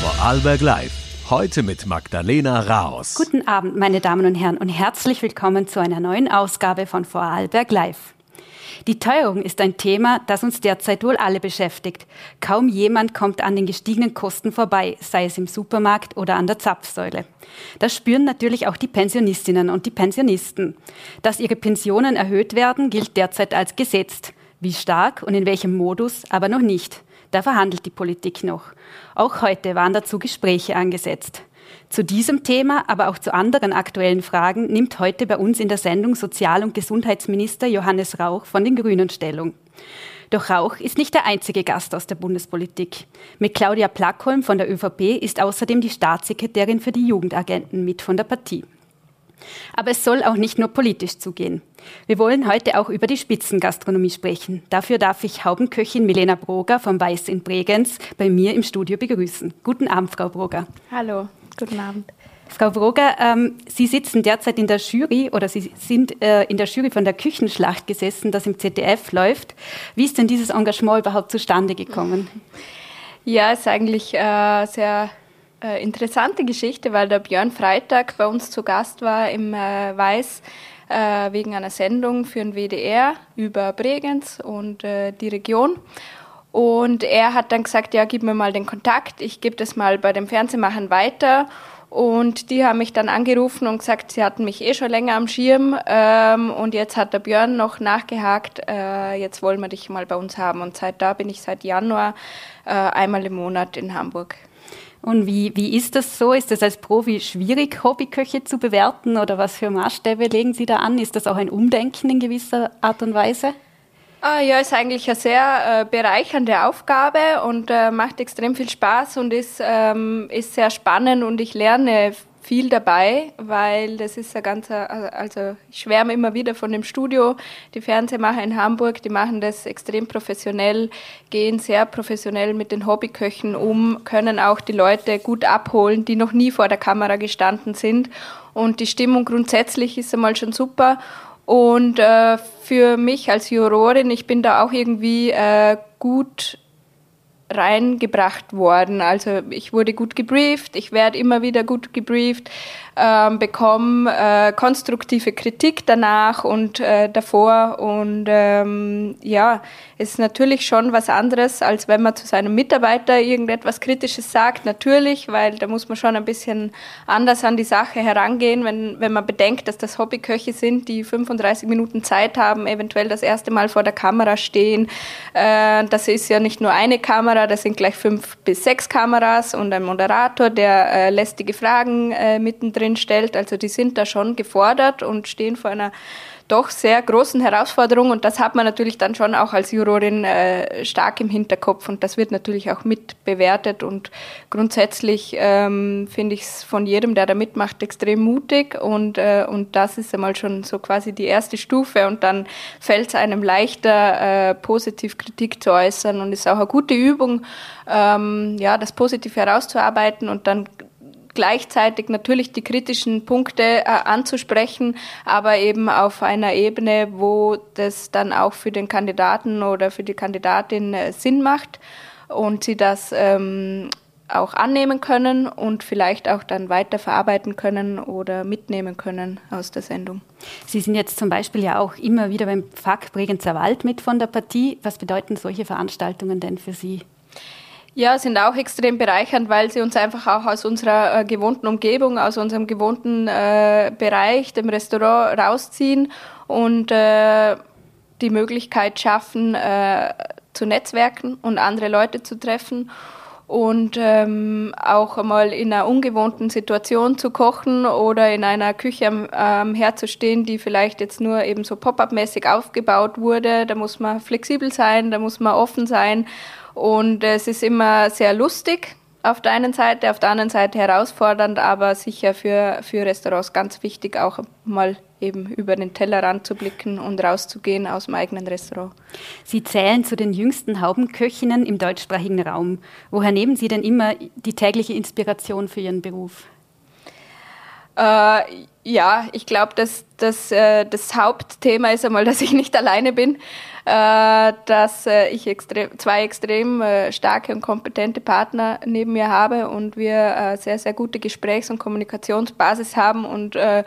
Vorarlberg Live. Heute mit Magdalena Raos. Guten Abend, meine Damen und Herren, und herzlich willkommen zu einer neuen Ausgabe von Vorarlberg Live. Die Teuerung ist ein Thema, das uns derzeit wohl alle beschäftigt. Kaum jemand kommt an den gestiegenen Kosten vorbei, sei es im Supermarkt oder an der Zapfsäule. Das spüren natürlich auch die Pensionistinnen und die Pensionisten. Dass ihre Pensionen erhöht werden, gilt derzeit als gesetzt. Wie stark und in welchem Modus aber noch nicht. Da verhandelt die Politik noch. Auch heute waren dazu Gespräche angesetzt. Zu diesem Thema, aber auch zu anderen aktuellen Fragen nimmt heute bei uns in der Sendung Sozial- und Gesundheitsminister Johannes Rauch von den Grünen Stellung. Doch Rauch ist nicht der einzige Gast aus der Bundespolitik. Mit Claudia Plackholm von der ÖVP ist außerdem die Staatssekretärin für die Jugendagenten mit von der Partie. Aber es soll auch nicht nur politisch zugehen. Wir wollen heute auch über die Spitzengastronomie sprechen. Dafür darf ich Haubenköchin Milena Broger vom Weiß in Bregenz bei mir im Studio begrüßen. Guten Abend, Frau Broger. Hallo. Guten Abend. Frau Broger, ähm, Sie sitzen derzeit in der Jury oder Sie sind äh, in der Jury von der Küchenschlacht gesessen, das im ZDF läuft. Wie ist denn dieses Engagement überhaupt zustande gekommen? Ja, es ist eigentlich äh, sehr äh, interessante Geschichte, weil der Björn Freitag bei uns zu Gast war im äh, Weiß äh, wegen einer Sendung für den WDR über Bregenz und äh, die Region. Und er hat dann gesagt, ja, gib mir mal den Kontakt, ich gebe das mal bei dem Fernsehmachen weiter. Und die haben mich dann angerufen und gesagt, sie hatten mich eh schon länger am Schirm ähm, und jetzt hat der Björn noch nachgehakt, äh, jetzt wollen wir dich mal bei uns haben. Und seit da bin ich seit Januar äh, einmal im Monat in Hamburg. Und wie, wie ist das so? Ist das als Profi schwierig, Hobbyköche zu bewerten oder was für Maßstäbe legen Sie da an? Ist das auch ein Umdenken in gewisser Art und Weise? Ah, ja, ist eigentlich eine sehr äh, bereichernde Aufgabe und äh, macht extrem viel Spaß und ist, ähm, ist sehr spannend und ich lerne viel dabei, weil das ist ein ganzer, also ich schwärme immer wieder von dem Studio. Die Fernsehmacher in Hamburg, die machen das extrem professionell, gehen sehr professionell mit den Hobbyköchen um, können auch die Leute gut abholen, die noch nie vor der Kamera gestanden sind. Und die Stimmung grundsätzlich ist einmal schon super. Und äh, für mich als Jurorin, ich bin da auch irgendwie äh, gut reingebracht worden. Also ich wurde gut gebrieft, ich werde immer wieder gut gebrieft ähm, bekomme äh, konstruktive Kritik danach und äh, davor. Und ähm, ja, ist natürlich schon was anderes, als wenn man zu seinem Mitarbeiter irgendetwas Kritisches sagt. Natürlich, weil da muss man schon ein bisschen anders an die Sache herangehen, wenn, wenn man bedenkt, dass das Hobbyköche sind, die 35 Minuten Zeit haben, eventuell das erste Mal vor der Kamera stehen. Äh, das ist ja nicht nur eine Kamera, das sind gleich fünf bis sechs Kameras und ein Moderator, der äh, lästige Fragen äh, mittendrin drin stellt. Also die sind da schon gefordert und stehen vor einer doch sehr großen Herausforderung. Und das hat man natürlich dann schon auch als Jurorin äh, stark im Hinterkopf. Und das wird natürlich auch mit bewertet. Und grundsätzlich ähm, finde ich es von jedem, der da mitmacht, extrem mutig. Und, äh, und das ist einmal schon so quasi die erste Stufe. Und dann fällt es einem leichter, äh, positiv Kritik zu äußern. Und ist auch eine gute Übung, ähm, ja, das positiv herauszuarbeiten. Und dann gleichzeitig natürlich die kritischen Punkte äh, anzusprechen, aber eben auf einer Ebene, wo das dann auch für den Kandidaten oder für die Kandidatin äh, Sinn macht und sie das ähm, auch annehmen können und vielleicht auch dann weiter verarbeiten können oder mitnehmen können aus der Sendung. Sie sind jetzt zum Beispiel ja auch immer wieder beim FAK Bregenzer Wald mit von der Partie. Was bedeuten solche Veranstaltungen denn für Sie? Ja, sind auch extrem bereichernd, weil sie uns einfach auch aus unserer äh, gewohnten Umgebung, aus unserem gewohnten äh, Bereich, dem Restaurant, rausziehen und äh, die Möglichkeit schaffen, äh, zu netzwerken und andere Leute zu treffen und ähm, auch einmal in einer ungewohnten Situation zu kochen oder in einer Küche ähm, herzustehen, die vielleicht jetzt nur eben so pop-up-mäßig aufgebaut wurde. Da muss man flexibel sein, da muss man offen sein und es ist immer sehr lustig auf der einen Seite, auf der anderen Seite herausfordernd, aber sicher für, für Restaurants ganz wichtig, auch mal eben über den Tellerrand zu blicken und rauszugehen aus dem eigenen Restaurant. Sie zählen zu den jüngsten Haubenköchinnen im deutschsprachigen Raum. Woher nehmen Sie denn immer die tägliche Inspiration für Ihren Beruf? Äh, ja, ich glaube, dass, dass äh, das Hauptthema ist einmal, dass ich nicht alleine bin, äh, dass äh, ich extrem, zwei extrem äh, starke und kompetente Partner neben mir habe und wir äh, sehr, sehr gute Gesprächs- und Kommunikationsbasis haben und äh,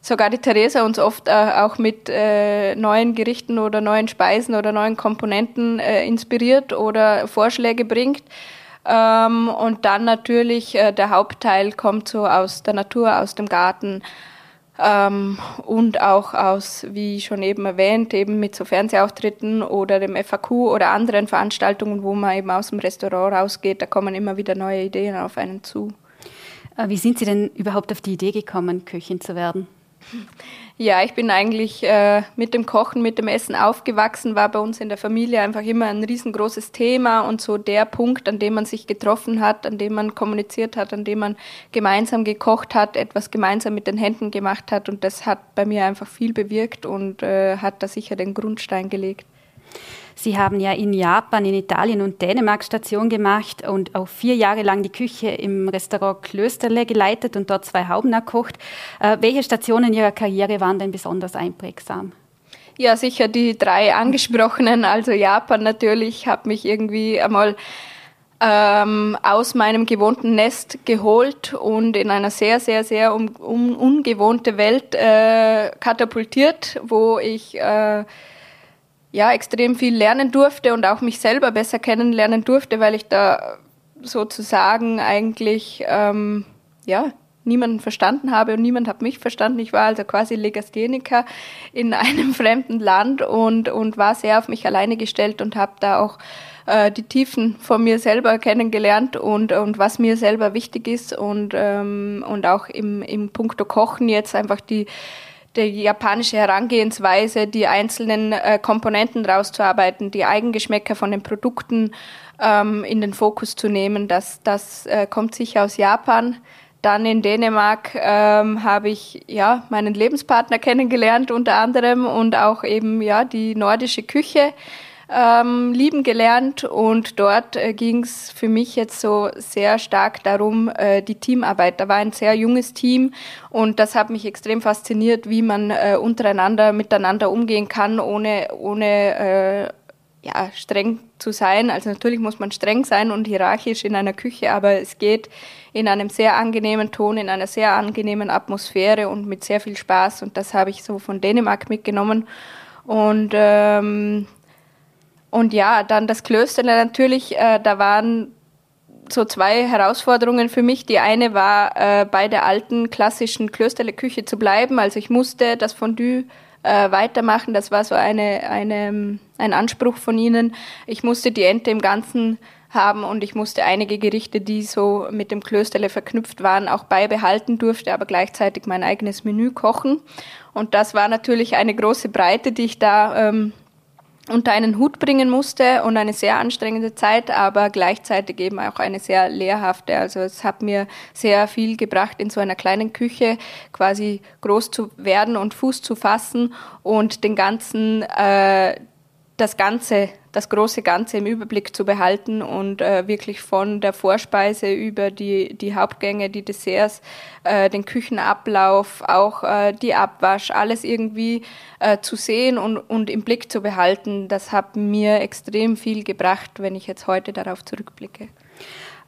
sogar die Theresa uns oft äh, auch mit äh, neuen Gerichten oder neuen Speisen oder neuen Komponenten äh, inspiriert oder Vorschläge bringt. Ähm, und dann natürlich äh, der Hauptteil kommt so aus der Natur, aus dem Garten ähm, und auch aus, wie schon eben erwähnt, eben mit so Fernsehauftritten oder dem FAQ oder anderen Veranstaltungen, wo man eben aus dem Restaurant rausgeht. Da kommen immer wieder neue Ideen auf einen zu. Äh, wie sind Sie denn überhaupt auf die Idee gekommen, Köchin zu werden? Ja, ich bin eigentlich äh, mit dem Kochen, mit dem Essen aufgewachsen, war bei uns in der Familie einfach immer ein riesengroßes Thema und so der Punkt, an dem man sich getroffen hat, an dem man kommuniziert hat, an dem man gemeinsam gekocht hat, etwas gemeinsam mit den Händen gemacht hat und das hat bei mir einfach viel bewirkt und äh, hat da sicher den Grundstein gelegt. Sie haben ja in Japan, in Italien und Dänemark Station gemacht und auch vier Jahre lang die Küche im Restaurant Klösterle geleitet und dort zwei Hauben erkocht. Äh, welche Stationen Ihrer Karriere waren denn besonders einprägsam? Ja, sicher die drei angesprochenen. Also Japan natürlich, habe mich irgendwie einmal ähm, aus meinem gewohnten Nest geholt und in einer sehr, sehr, sehr um, um, ungewohnte Welt äh, katapultiert, wo ich äh, ja, extrem viel lernen durfte und auch mich selber besser kennenlernen durfte, weil ich da sozusagen eigentlich ähm, ja, niemanden verstanden habe und niemand hat mich verstanden. Ich war also quasi Legastheniker in einem fremden Land und, und war sehr auf mich alleine gestellt und habe da auch äh, die Tiefen von mir selber kennengelernt und, und was mir selber wichtig ist und, ähm, und auch im, im Punkto Kochen jetzt einfach die die japanische Herangehensweise, die einzelnen äh, Komponenten rauszuarbeiten, die Eigengeschmäcker von den Produkten ähm, in den Fokus zu nehmen, das, das äh, kommt sicher aus Japan. Dann in Dänemark ähm, habe ich ja meinen Lebenspartner kennengelernt unter anderem und auch eben ja die nordische Küche ähm, lieben gelernt und dort äh, ging es für mich jetzt so sehr stark darum, äh, die Teamarbeit. Da war ein sehr junges Team und das hat mich extrem fasziniert, wie man äh, untereinander miteinander umgehen kann, ohne, ohne äh, ja, streng zu sein. Also natürlich muss man streng sein und hierarchisch in einer Küche, aber es geht in einem sehr angenehmen Ton, in einer sehr angenehmen Atmosphäre und mit sehr viel Spaß. Und das habe ich so von Dänemark mitgenommen. Und ähm, und ja, dann das Klöster natürlich, äh, da waren so zwei Herausforderungen für mich. Die eine war, äh, bei der alten klassischen Klösterle-Küche zu bleiben. Also ich musste das Fondue äh, weitermachen. Das war so eine, eine, ein Anspruch von ihnen. Ich musste die Ente im Ganzen haben und ich musste einige Gerichte, die so mit dem Klösterle verknüpft waren, auch beibehalten durfte, aber gleichzeitig mein eigenes Menü kochen. Und das war natürlich eine große Breite, die ich da ähm, unter einen Hut bringen musste und eine sehr anstrengende Zeit, aber gleichzeitig eben auch eine sehr lehrhafte. Also es hat mir sehr viel gebracht, in so einer kleinen Küche quasi groß zu werden und Fuß zu fassen und den ganzen, äh, das Ganze das große Ganze im Überblick zu behalten und äh, wirklich von der Vorspeise über die, die Hauptgänge, die Desserts, äh, den Küchenablauf, auch äh, die Abwasch, alles irgendwie äh, zu sehen und, und im Blick zu behalten, das hat mir extrem viel gebracht, wenn ich jetzt heute darauf zurückblicke.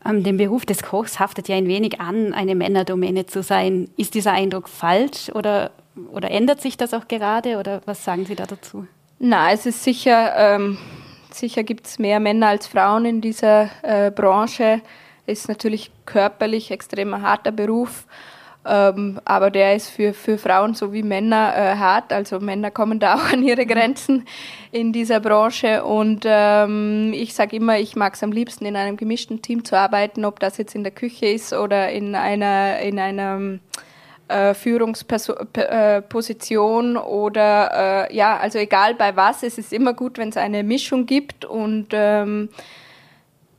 Ähm, dem Beruf des Kochs haftet ja ein wenig an, eine Männerdomäne zu sein. Ist dieser Eindruck falsch oder, oder ändert sich das auch gerade oder was sagen Sie da dazu? Na, es ist sicher ähm, Sicher gibt es mehr Männer als Frauen in dieser äh, Branche. Ist natürlich körperlich extrem harter Beruf. Ähm, aber der ist für, für Frauen sowie Männer äh, hart. Also Männer kommen da auch an ihre Grenzen in dieser Branche. Und ähm, ich sage immer, ich mag es am liebsten, in einem gemischten Team zu arbeiten, ob das jetzt in der Küche ist oder in einer, in einer äh, Führungsposition oder äh, ja, also egal bei was, es ist immer gut, wenn es eine Mischung gibt und ähm,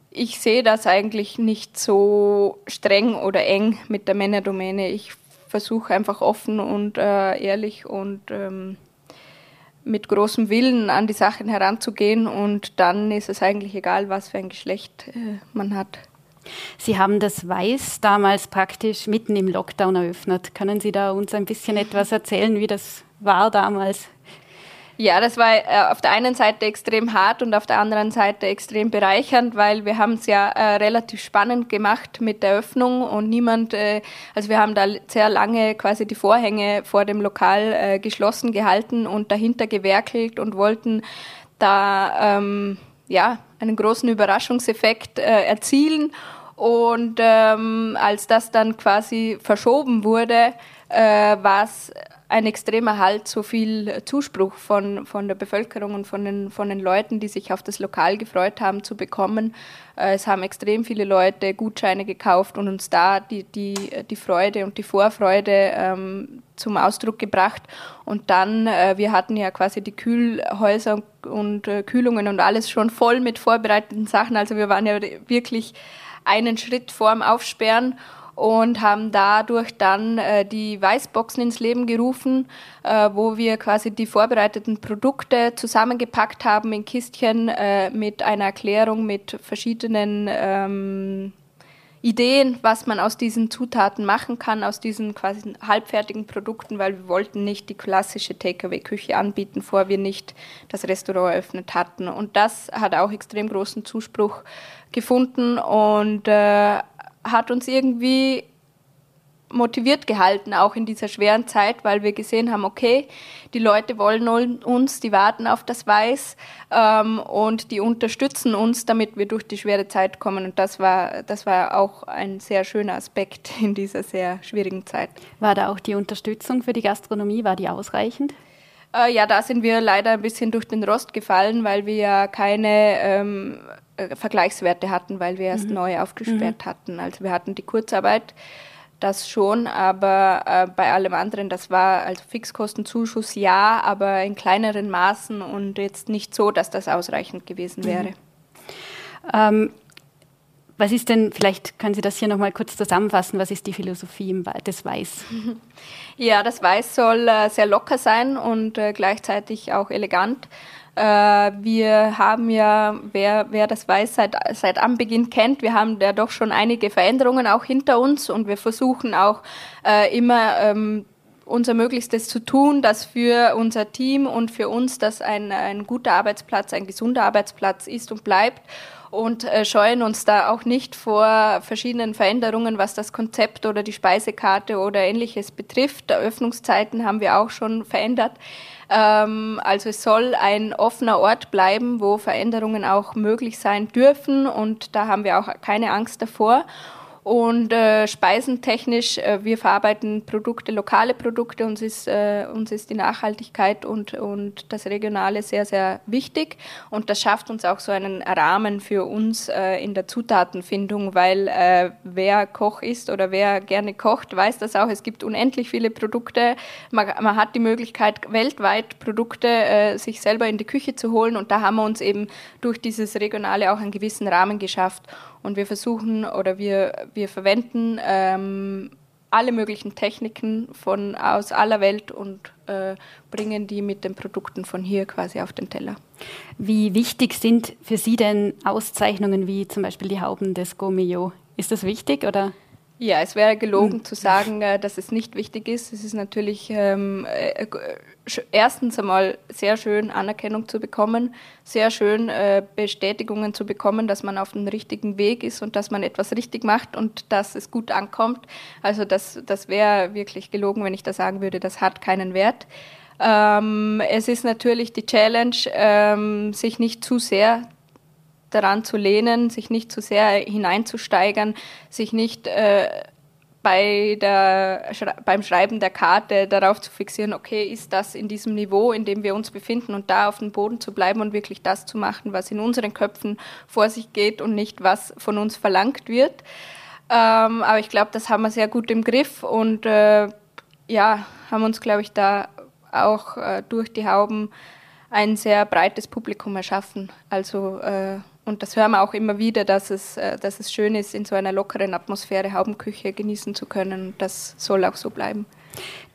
ich sehe das eigentlich nicht so streng oder eng mit der Männerdomäne. Ich versuche einfach offen und äh, ehrlich und ähm, mit großem Willen an die Sachen heranzugehen und dann ist es eigentlich egal, was für ein Geschlecht äh, man hat. Sie haben das Weiß damals praktisch mitten im Lockdown eröffnet. Können Sie da uns ein bisschen etwas erzählen, wie das war damals? Ja, das war äh, auf der einen Seite extrem hart und auf der anderen Seite extrem bereichernd, weil wir haben es ja äh, relativ spannend gemacht mit der Öffnung und niemand, äh, also wir haben da sehr lange quasi die Vorhänge vor dem Lokal äh, geschlossen gehalten und dahinter gewerkelt und wollten da ähm, ja einen großen Überraschungseffekt äh, erzielen. Und ähm, als das dann quasi verschoben wurde, äh, war es ein extremer Halt, so viel Zuspruch von, von der Bevölkerung und von den, von den Leuten, die sich auf das Lokal gefreut haben, zu bekommen. Äh, es haben extrem viele Leute Gutscheine gekauft und uns da die, die, die Freude und die Vorfreude ähm, zum Ausdruck gebracht. Und dann, äh, wir hatten ja quasi die Kühlhäuser und äh, Kühlungen und alles schon voll mit vorbereiteten Sachen. Also wir waren ja wirklich einen Schritt vorm Aufsperren und haben dadurch dann äh, die Weißboxen ins Leben gerufen, äh, wo wir quasi die vorbereiteten Produkte zusammengepackt haben in Kistchen äh, mit einer Erklärung mit verschiedenen ähm, Ideen, was man aus diesen Zutaten machen kann, aus diesen quasi halbfertigen Produkten, weil wir wollten nicht die klassische Takeaway-Küche anbieten, bevor wir nicht das Restaurant eröffnet hatten. Und das hat auch extrem großen Zuspruch gefunden und äh, hat uns irgendwie motiviert gehalten, auch in dieser schweren Zeit, weil wir gesehen haben, okay, die Leute wollen uns, die warten auf das Weiß ähm, und die unterstützen uns, damit wir durch die schwere Zeit kommen. Und das war, das war auch ein sehr schöner Aspekt in dieser sehr schwierigen Zeit. War da auch die Unterstützung für die Gastronomie, war die ausreichend? Äh, ja, da sind wir leider ein bisschen durch den Rost gefallen, weil wir ja keine ähm, äh, Vergleichswerte hatten, weil wir erst mhm. neu aufgesperrt mhm. hatten. Also wir hatten die Kurzarbeit, das schon, aber äh, bei allem anderen, das war also Fixkostenzuschuss ja, aber in kleineren Maßen und jetzt nicht so, dass das ausreichend gewesen mhm. wäre. Mhm. Ähm, was ist denn, vielleicht können Sie das hier nochmal kurz zusammenfassen, was ist die Philosophie des Weiß? Ja, das Weiß soll äh, sehr locker sein und äh, gleichzeitig auch elegant. Äh, wir haben ja, wer, wer das weiß, seit, seit Anbeginn kennt, wir haben ja doch schon einige Veränderungen auch hinter uns und wir versuchen auch äh, immer ähm, unser Möglichstes zu tun, dass für unser Team und für uns das ein, ein guter Arbeitsplatz, ein gesunder Arbeitsplatz ist und bleibt und äh, scheuen uns da auch nicht vor verschiedenen Veränderungen, was das Konzept oder die Speisekarte oder ähnliches betrifft. Öffnungszeiten haben wir auch schon verändert. Ähm, also es soll ein offener Ort bleiben, wo Veränderungen auch möglich sein dürfen und da haben wir auch keine Angst davor. Und äh, speisentechnisch, äh, wir verarbeiten Produkte, lokale Produkte, uns ist, äh, uns ist die Nachhaltigkeit und, und das Regionale sehr, sehr wichtig. Und das schafft uns auch so einen Rahmen für uns äh, in der Zutatenfindung, weil äh, wer Koch ist oder wer gerne kocht, weiß das auch. Es gibt unendlich viele Produkte. Man, man hat die Möglichkeit, weltweit Produkte äh, sich selber in die Küche zu holen. Und da haben wir uns eben durch dieses Regionale auch einen gewissen Rahmen geschafft. Und wir versuchen oder wir, wir verwenden ähm, alle möglichen Techniken von aus aller Welt und äh, bringen die mit den Produkten von hier quasi auf den Teller. Wie wichtig sind für Sie denn Auszeichnungen wie zum Beispiel die Hauben des Gomeo? Ist das wichtig oder? Ja, es wäre gelogen mhm. zu sagen, äh, dass es nicht wichtig ist. Es ist natürlich ähm, äh, erstens einmal sehr schön, Anerkennung zu bekommen, sehr schön äh, Bestätigungen zu bekommen, dass man auf dem richtigen Weg ist und dass man etwas richtig macht und dass es gut ankommt. Also das, das wäre wirklich gelogen, wenn ich da sagen würde, das hat keinen Wert. Ähm, es ist natürlich die Challenge, ähm, sich nicht zu sehr daran zu lehnen, sich nicht zu sehr hineinzusteigern, sich nicht äh, bei der, beim Schreiben der Karte darauf zu fixieren, okay, ist das in diesem Niveau, in dem wir uns befinden und da auf dem Boden zu bleiben und wirklich das zu machen, was in unseren Köpfen vor sich geht und nicht, was von uns verlangt wird. Ähm, aber ich glaube, das haben wir sehr gut im Griff und äh, ja, haben uns, glaube ich, da auch äh, durch die Hauben ein sehr breites Publikum erschaffen. Also äh, und das hören wir auch immer wieder, dass es, äh, dass es schön ist, in so einer lockeren Atmosphäre Haubenküche genießen zu können. Das soll auch so bleiben.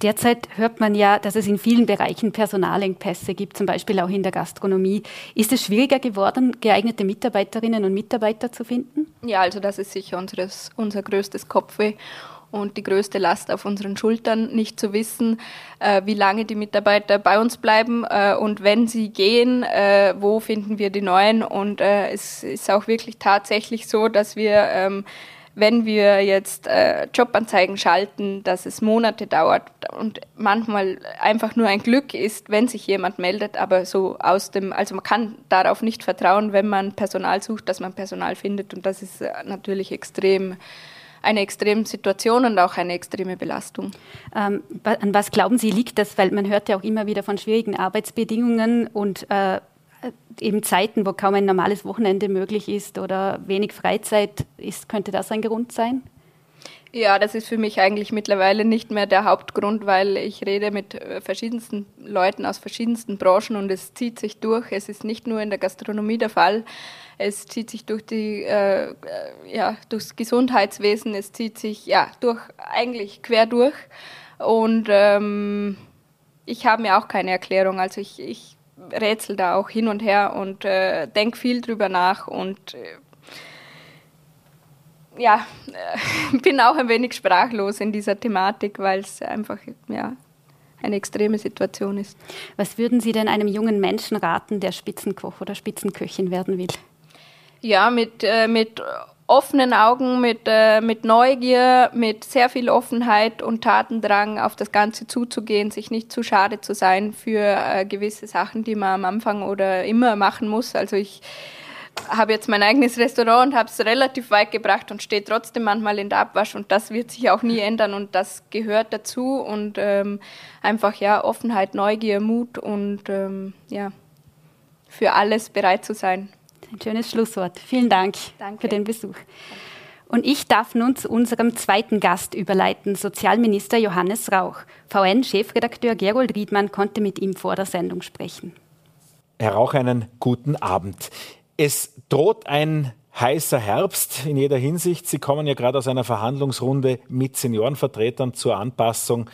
Derzeit hört man ja, dass es in vielen Bereichen Personalengpässe gibt, zum Beispiel auch in der Gastronomie. Ist es schwieriger geworden, geeignete Mitarbeiterinnen und Mitarbeiter zu finden? Ja, also das ist sicher unseres, unser größtes Kopfweh und die größte Last auf unseren Schultern, nicht zu wissen, äh, wie lange die Mitarbeiter bei uns bleiben äh, und wenn sie gehen, äh, wo finden wir die neuen. Und äh, es ist auch wirklich tatsächlich so, dass wir ähm, wenn wir jetzt äh, Jobanzeigen schalten, dass es Monate dauert und manchmal einfach nur ein Glück ist, wenn sich jemand meldet, aber so aus dem, also man kann darauf nicht vertrauen, wenn man Personal sucht, dass man Personal findet und das ist äh, natürlich extrem eine extreme Situation und auch eine extreme Belastung. Ähm, an was glauben Sie liegt das? Weil man hört ja auch immer wieder von schwierigen Arbeitsbedingungen und äh, eben Zeiten, wo kaum ein normales Wochenende möglich ist oder wenig Freizeit ist, könnte das ein Grund sein? Ja, das ist für mich eigentlich mittlerweile nicht mehr der Hauptgrund, weil ich rede mit äh, verschiedensten Leuten aus verschiedensten Branchen und es zieht sich durch. Es ist nicht nur in der Gastronomie der Fall, es zieht sich durch die, äh, äh ja, durchs Gesundheitswesen, es zieht sich ja durch eigentlich quer durch. Und ähm, ich habe mir auch keine Erklärung. Also ich, ich rätsel da auch hin und her und äh, denke viel drüber nach und äh, ja, äh, bin auch ein wenig sprachlos in dieser Thematik, weil es einfach ja, eine extreme Situation ist. Was würden Sie denn einem jungen Menschen raten, der Spitzenkoch oder Spitzenköchin werden will? Ja, mit, äh, mit offenen Augen, mit, äh, mit Neugier, mit sehr viel Offenheit und Tatendrang auf das Ganze zuzugehen, sich nicht zu schade zu sein für äh, gewisse Sachen, die man am Anfang oder immer machen muss. Also ich habe jetzt mein eigenes Restaurant und habe es relativ weit gebracht und stehe trotzdem manchmal in der Abwasch und das wird sich auch nie ändern und das gehört dazu und ähm, einfach ja Offenheit, Neugier, Mut und ähm, ja für alles bereit zu sein. Ein schönes Schlusswort. Vielen Dank Danke. für den Besuch. Und ich darf nun zu unserem zweiten Gast überleiten, Sozialminister Johannes Rauch. VN-Chefredakteur Gerold Riedmann konnte mit ihm vor der Sendung sprechen. Herr Rauch, einen guten Abend. Es droht ein heißer Herbst in jeder Hinsicht. Sie kommen ja gerade aus einer Verhandlungsrunde mit Seniorenvertretern zur Anpassung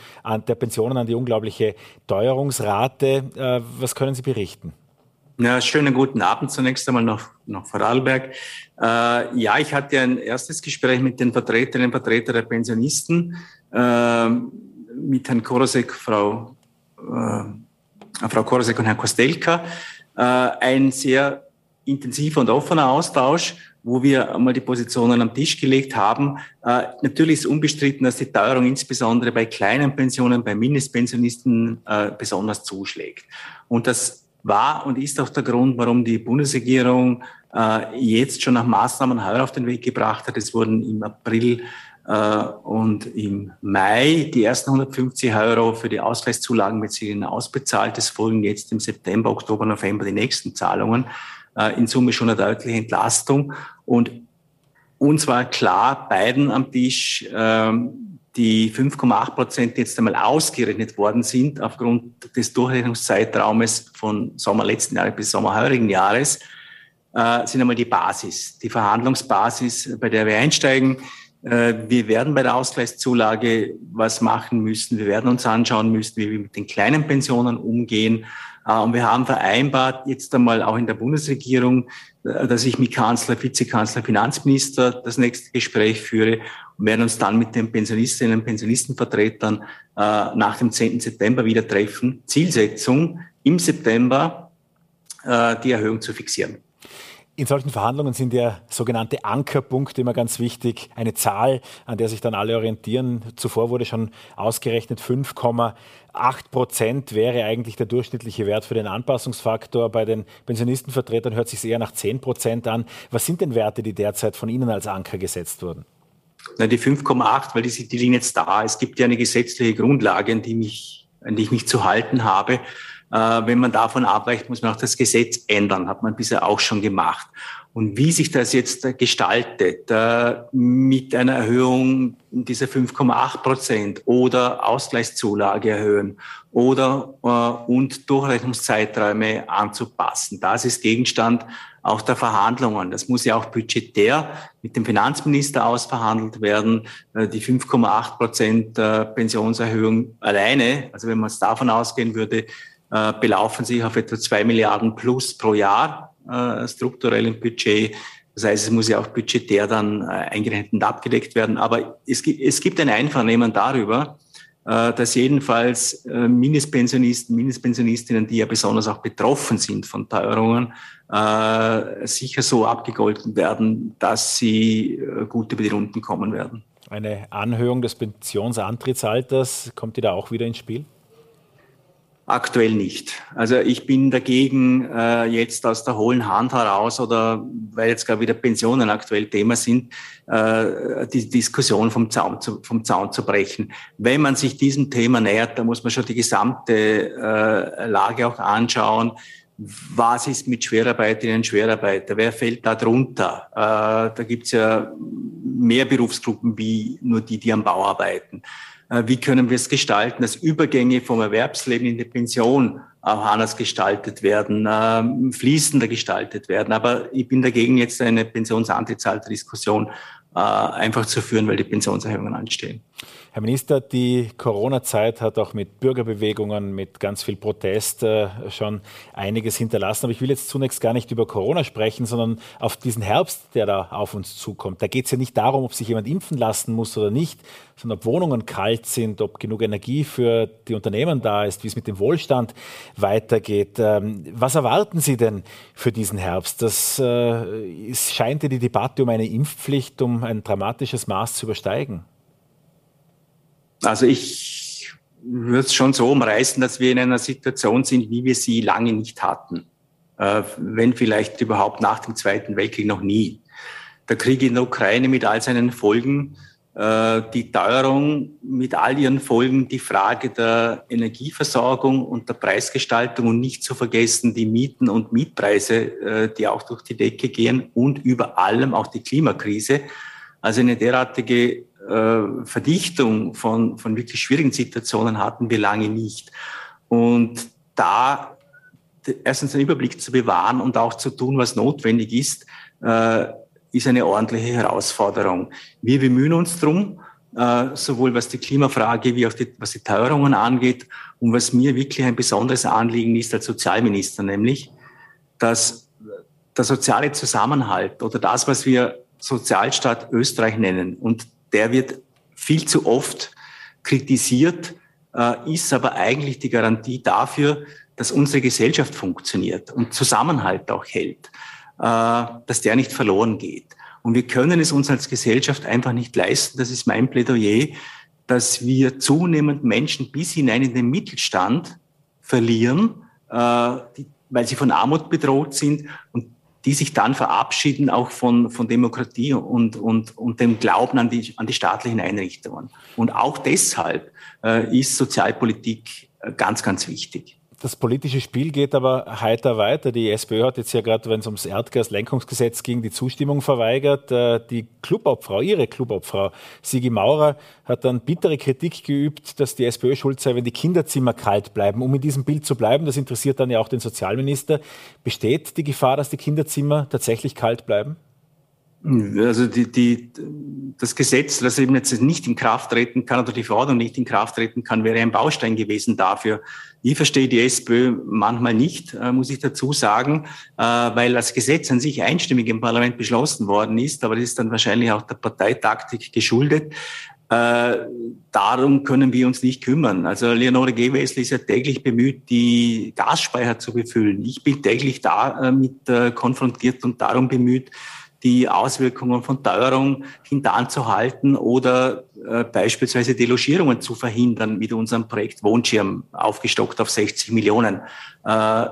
der Pensionen an die unglaubliche Teuerungsrate. Äh, was können Sie berichten? Ja, schönen guten Abend zunächst einmal nach, nach Vorarlberg. Äh, ja, ich hatte ein erstes Gespräch mit den Vertreterinnen und Vertretern der Pensionisten, äh, mit Herrn Korosek, Frau, äh, Frau Korosek und Herrn Kostelka. Äh, ein sehr intensiver und offener Austausch, wo wir einmal die Positionen am Tisch gelegt haben. Äh, natürlich ist unbestritten, dass die Teuerung insbesondere bei kleinen Pensionen, bei Mindestpensionisten äh, besonders zuschlägt. Und das war und ist auch der Grund, warum die Bundesregierung äh, jetzt schon nach Maßnahmen heuer auf den Weg gebracht hat. Es wurden im April und im Mai die ersten 150 Euro für die Ausgleichszulagen mit Syrien ausbezahlt. Es folgen jetzt im September, Oktober, November die nächsten Zahlungen. Äh, in Summe schon eine deutliche Entlastung. Und uns war klar, beiden am Tisch, ähm, die 5,8 Prozent jetzt einmal ausgerechnet worden sind aufgrund des Durchrechnungszeitraumes von Sommer letzten Jahres bis Sommer heurigen Jahres, äh, sind einmal die Basis, die Verhandlungsbasis, bei der wir einsteigen. Äh, wir werden bei der Ausgleichszulage was machen müssen. Wir werden uns anschauen müssen, wie wir mit den kleinen Pensionen umgehen. Äh, und wir haben vereinbart, jetzt einmal auch in der Bundesregierung, äh, dass ich mit Kanzler, Vizekanzler, Finanzminister das nächste Gespräch führe und werden uns dann mit den Pensionistinnen und Pensionistenvertretern nach dem 10. September wieder treffen. Zielsetzung im September die Erhöhung zu fixieren. In solchen Verhandlungen sind ja sogenannte Ankerpunkte immer ganz wichtig. Eine Zahl, an der sich dann alle orientieren. Zuvor wurde schon ausgerechnet, 5,8 Prozent wäre eigentlich der durchschnittliche Wert für den Anpassungsfaktor. Bei den Pensionistenvertretern hört sich eher nach 10 Prozent an. Was sind denn Werte, die derzeit von Ihnen als Anker gesetzt wurden? Na, die 5,8, weil die, die liegen jetzt da. Es gibt ja eine gesetzliche Grundlage, an die, mich, an die ich mich zu halten habe. Äh, wenn man davon abweicht, muss man auch das Gesetz ändern, hat man bisher auch schon gemacht. Und wie sich das jetzt gestaltet äh, mit einer Erhöhung dieser 5,8 Prozent oder Ausgleichszulage erhöhen oder äh, und Durchrechnungszeiträume anzupassen, das ist Gegenstand auch der Verhandlungen. Das muss ja auch budgetär mit dem Finanzminister ausverhandelt werden. Die 5,8 Prozent Pensionserhöhung alleine, also wenn man es davon ausgehen würde, äh, belaufen sich auf etwa zwei Milliarden plus pro Jahr strukturell im Budget. Das heißt, es muss ja auch budgetär dann eingerechnet und abgedeckt werden. Aber es gibt, es gibt ein Einvernehmen darüber, dass jedenfalls Mindestpensionisten, Mindestpensionistinnen, die ja besonders auch betroffen sind von Teuerungen, äh, sicher so abgegolten werden, dass sie äh, gut über die Runden kommen werden. Eine Anhöhung des Pensionsantrittsalters, kommt die da auch wieder ins Spiel? Aktuell nicht. Also ich bin dagegen, äh, jetzt aus der hohlen Hand heraus oder weil jetzt gerade wieder Pensionen aktuell Thema sind, äh, die Diskussion vom Zaun, zu, vom Zaun zu brechen. Wenn man sich diesem Thema nähert, da muss man schon die gesamte äh, Lage auch anschauen was ist mit Schwerarbeiterinnen und Schwerarbeiter? Wer fällt da drunter? Äh, da gibt's ja mehr Berufsgruppen wie nur die, die am Bau arbeiten. Äh, wie können wir es gestalten, dass Übergänge vom Erwerbsleben in die Pension auch anders gestaltet werden, äh, fließender gestaltet werden? Aber ich bin dagegen, jetzt eine Pensionsanteilsdiskussion äh, einfach zu führen, weil die Pensionserhöhungen anstehen. Herr Minister, die Corona-Zeit hat auch mit Bürgerbewegungen, mit ganz viel Protest äh, schon einiges hinterlassen. Aber ich will jetzt zunächst gar nicht über Corona sprechen, sondern auf diesen Herbst, der da auf uns zukommt. Da geht es ja nicht darum, ob sich jemand impfen lassen muss oder nicht, sondern ob Wohnungen kalt sind, ob genug Energie für die Unternehmen da ist, wie es mit dem Wohlstand weitergeht. Ähm, was erwarten Sie denn für diesen Herbst? Das äh, scheint ja die Debatte um eine Impfpflicht um ein dramatisches Maß zu übersteigen. Also ich würde es schon so umreißen, dass wir in einer Situation sind, wie wir sie lange nicht hatten. Äh, wenn vielleicht überhaupt nach dem Zweiten Weltkrieg noch nie. Der Krieg in der Ukraine mit all seinen Folgen, äh, die Teuerung mit all ihren Folgen, die Frage der Energieversorgung und der Preisgestaltung und nicht zu vergessen die Mieten und Mietpreise, äh, die auch durch die Decke gehen und über allem auch die Klimakrise. Also eine derartige äh, Verdichtung von, von wirklich schwierigen Situationen hatten wir lange nicht. Und da erstens einen Überblick zu bewahren und auch zu tun, was notwendig ist, äh, ist eine ordentliche Herausforderung. Wir bemühen uns drum, äh, sowohl was die Klimafrage wie auch die, was die Teuerungen angeht und was mir wirklich ein besonderes Anliegen ist als Sozialminister, nämlich, dass der soziale Zusammenhalt oder das, was wir Sozialstaat Österreich nennen und der wird viel zu oft kritisiert, äh, ist aber eigentlich die Garantie dafür, dass unsere Gesellschaft funktioniert und Zusammenhalt auch hält, äh, dass der nicht verloren geht. Und wir können es uns als Gesellschaft einfach nicht leisten, das ist mein Plädoyer, dass wir zunehmend Menschen bis hinein in den Mittelstand verlieren, äh, weil sie von Armut bedroht sind und die sich dann verabschieden auch von, von Demokratie und, und, und dem Glauben an die, an die staatlichen Einrichtungen. Und auch deshalb äh, ist Sozialpolitik äh, ganz, ganz wichtig. Das politische Spiel geht aber heiter weiter. Die SPÖ hat jetzt ja gerade, wenn es ums Erdgaslenkungsgesetz ging, die Zustimmung verweigert. Äh, die Clubobfrau, ihre Clubobfrau, Sigi Maurer, hat dann bittere Kritik geübt, dass die SPÖ schuld sei, wenn die Kinderzimmer kalt bleiben. Um in diesem Bild zu bleiben, das interessiert dann ja auch den Sozialminister, besteht die Gefahr, dass die Kinderzimmer tatsächlich kalt bleiben? Also die, die, das Gesetz, das eben jetzt nicht in Kraft treten kann oder die Verordnung nicht in Kraft treten kann, wäre ein Baustein gewesen dafür. Ich verstehe die SPÖ manchmal nicht, äh, muss ich dazu sagen, äh, weil das Gesetz an sich einstimmig im Parlament beschlossen worden ist, aber das ist dann wahrscheinlich auch der Parteitaktik geschuldet. Äh, darum können wir uns nicht kümmern. Also Leonore Gewessel ist ja täglich bemüht, die Gasspeicher zu befüllen. Ich bin täglich damit konfrontiert und darum bemüht, die Auswirkungen von Teuerung hintanzuhalten oder äh, beispielsweise Delogierungen zu verhindern mit unserem Projekt Wohnschirm aufgestockt auf 60 Millionen. Äh,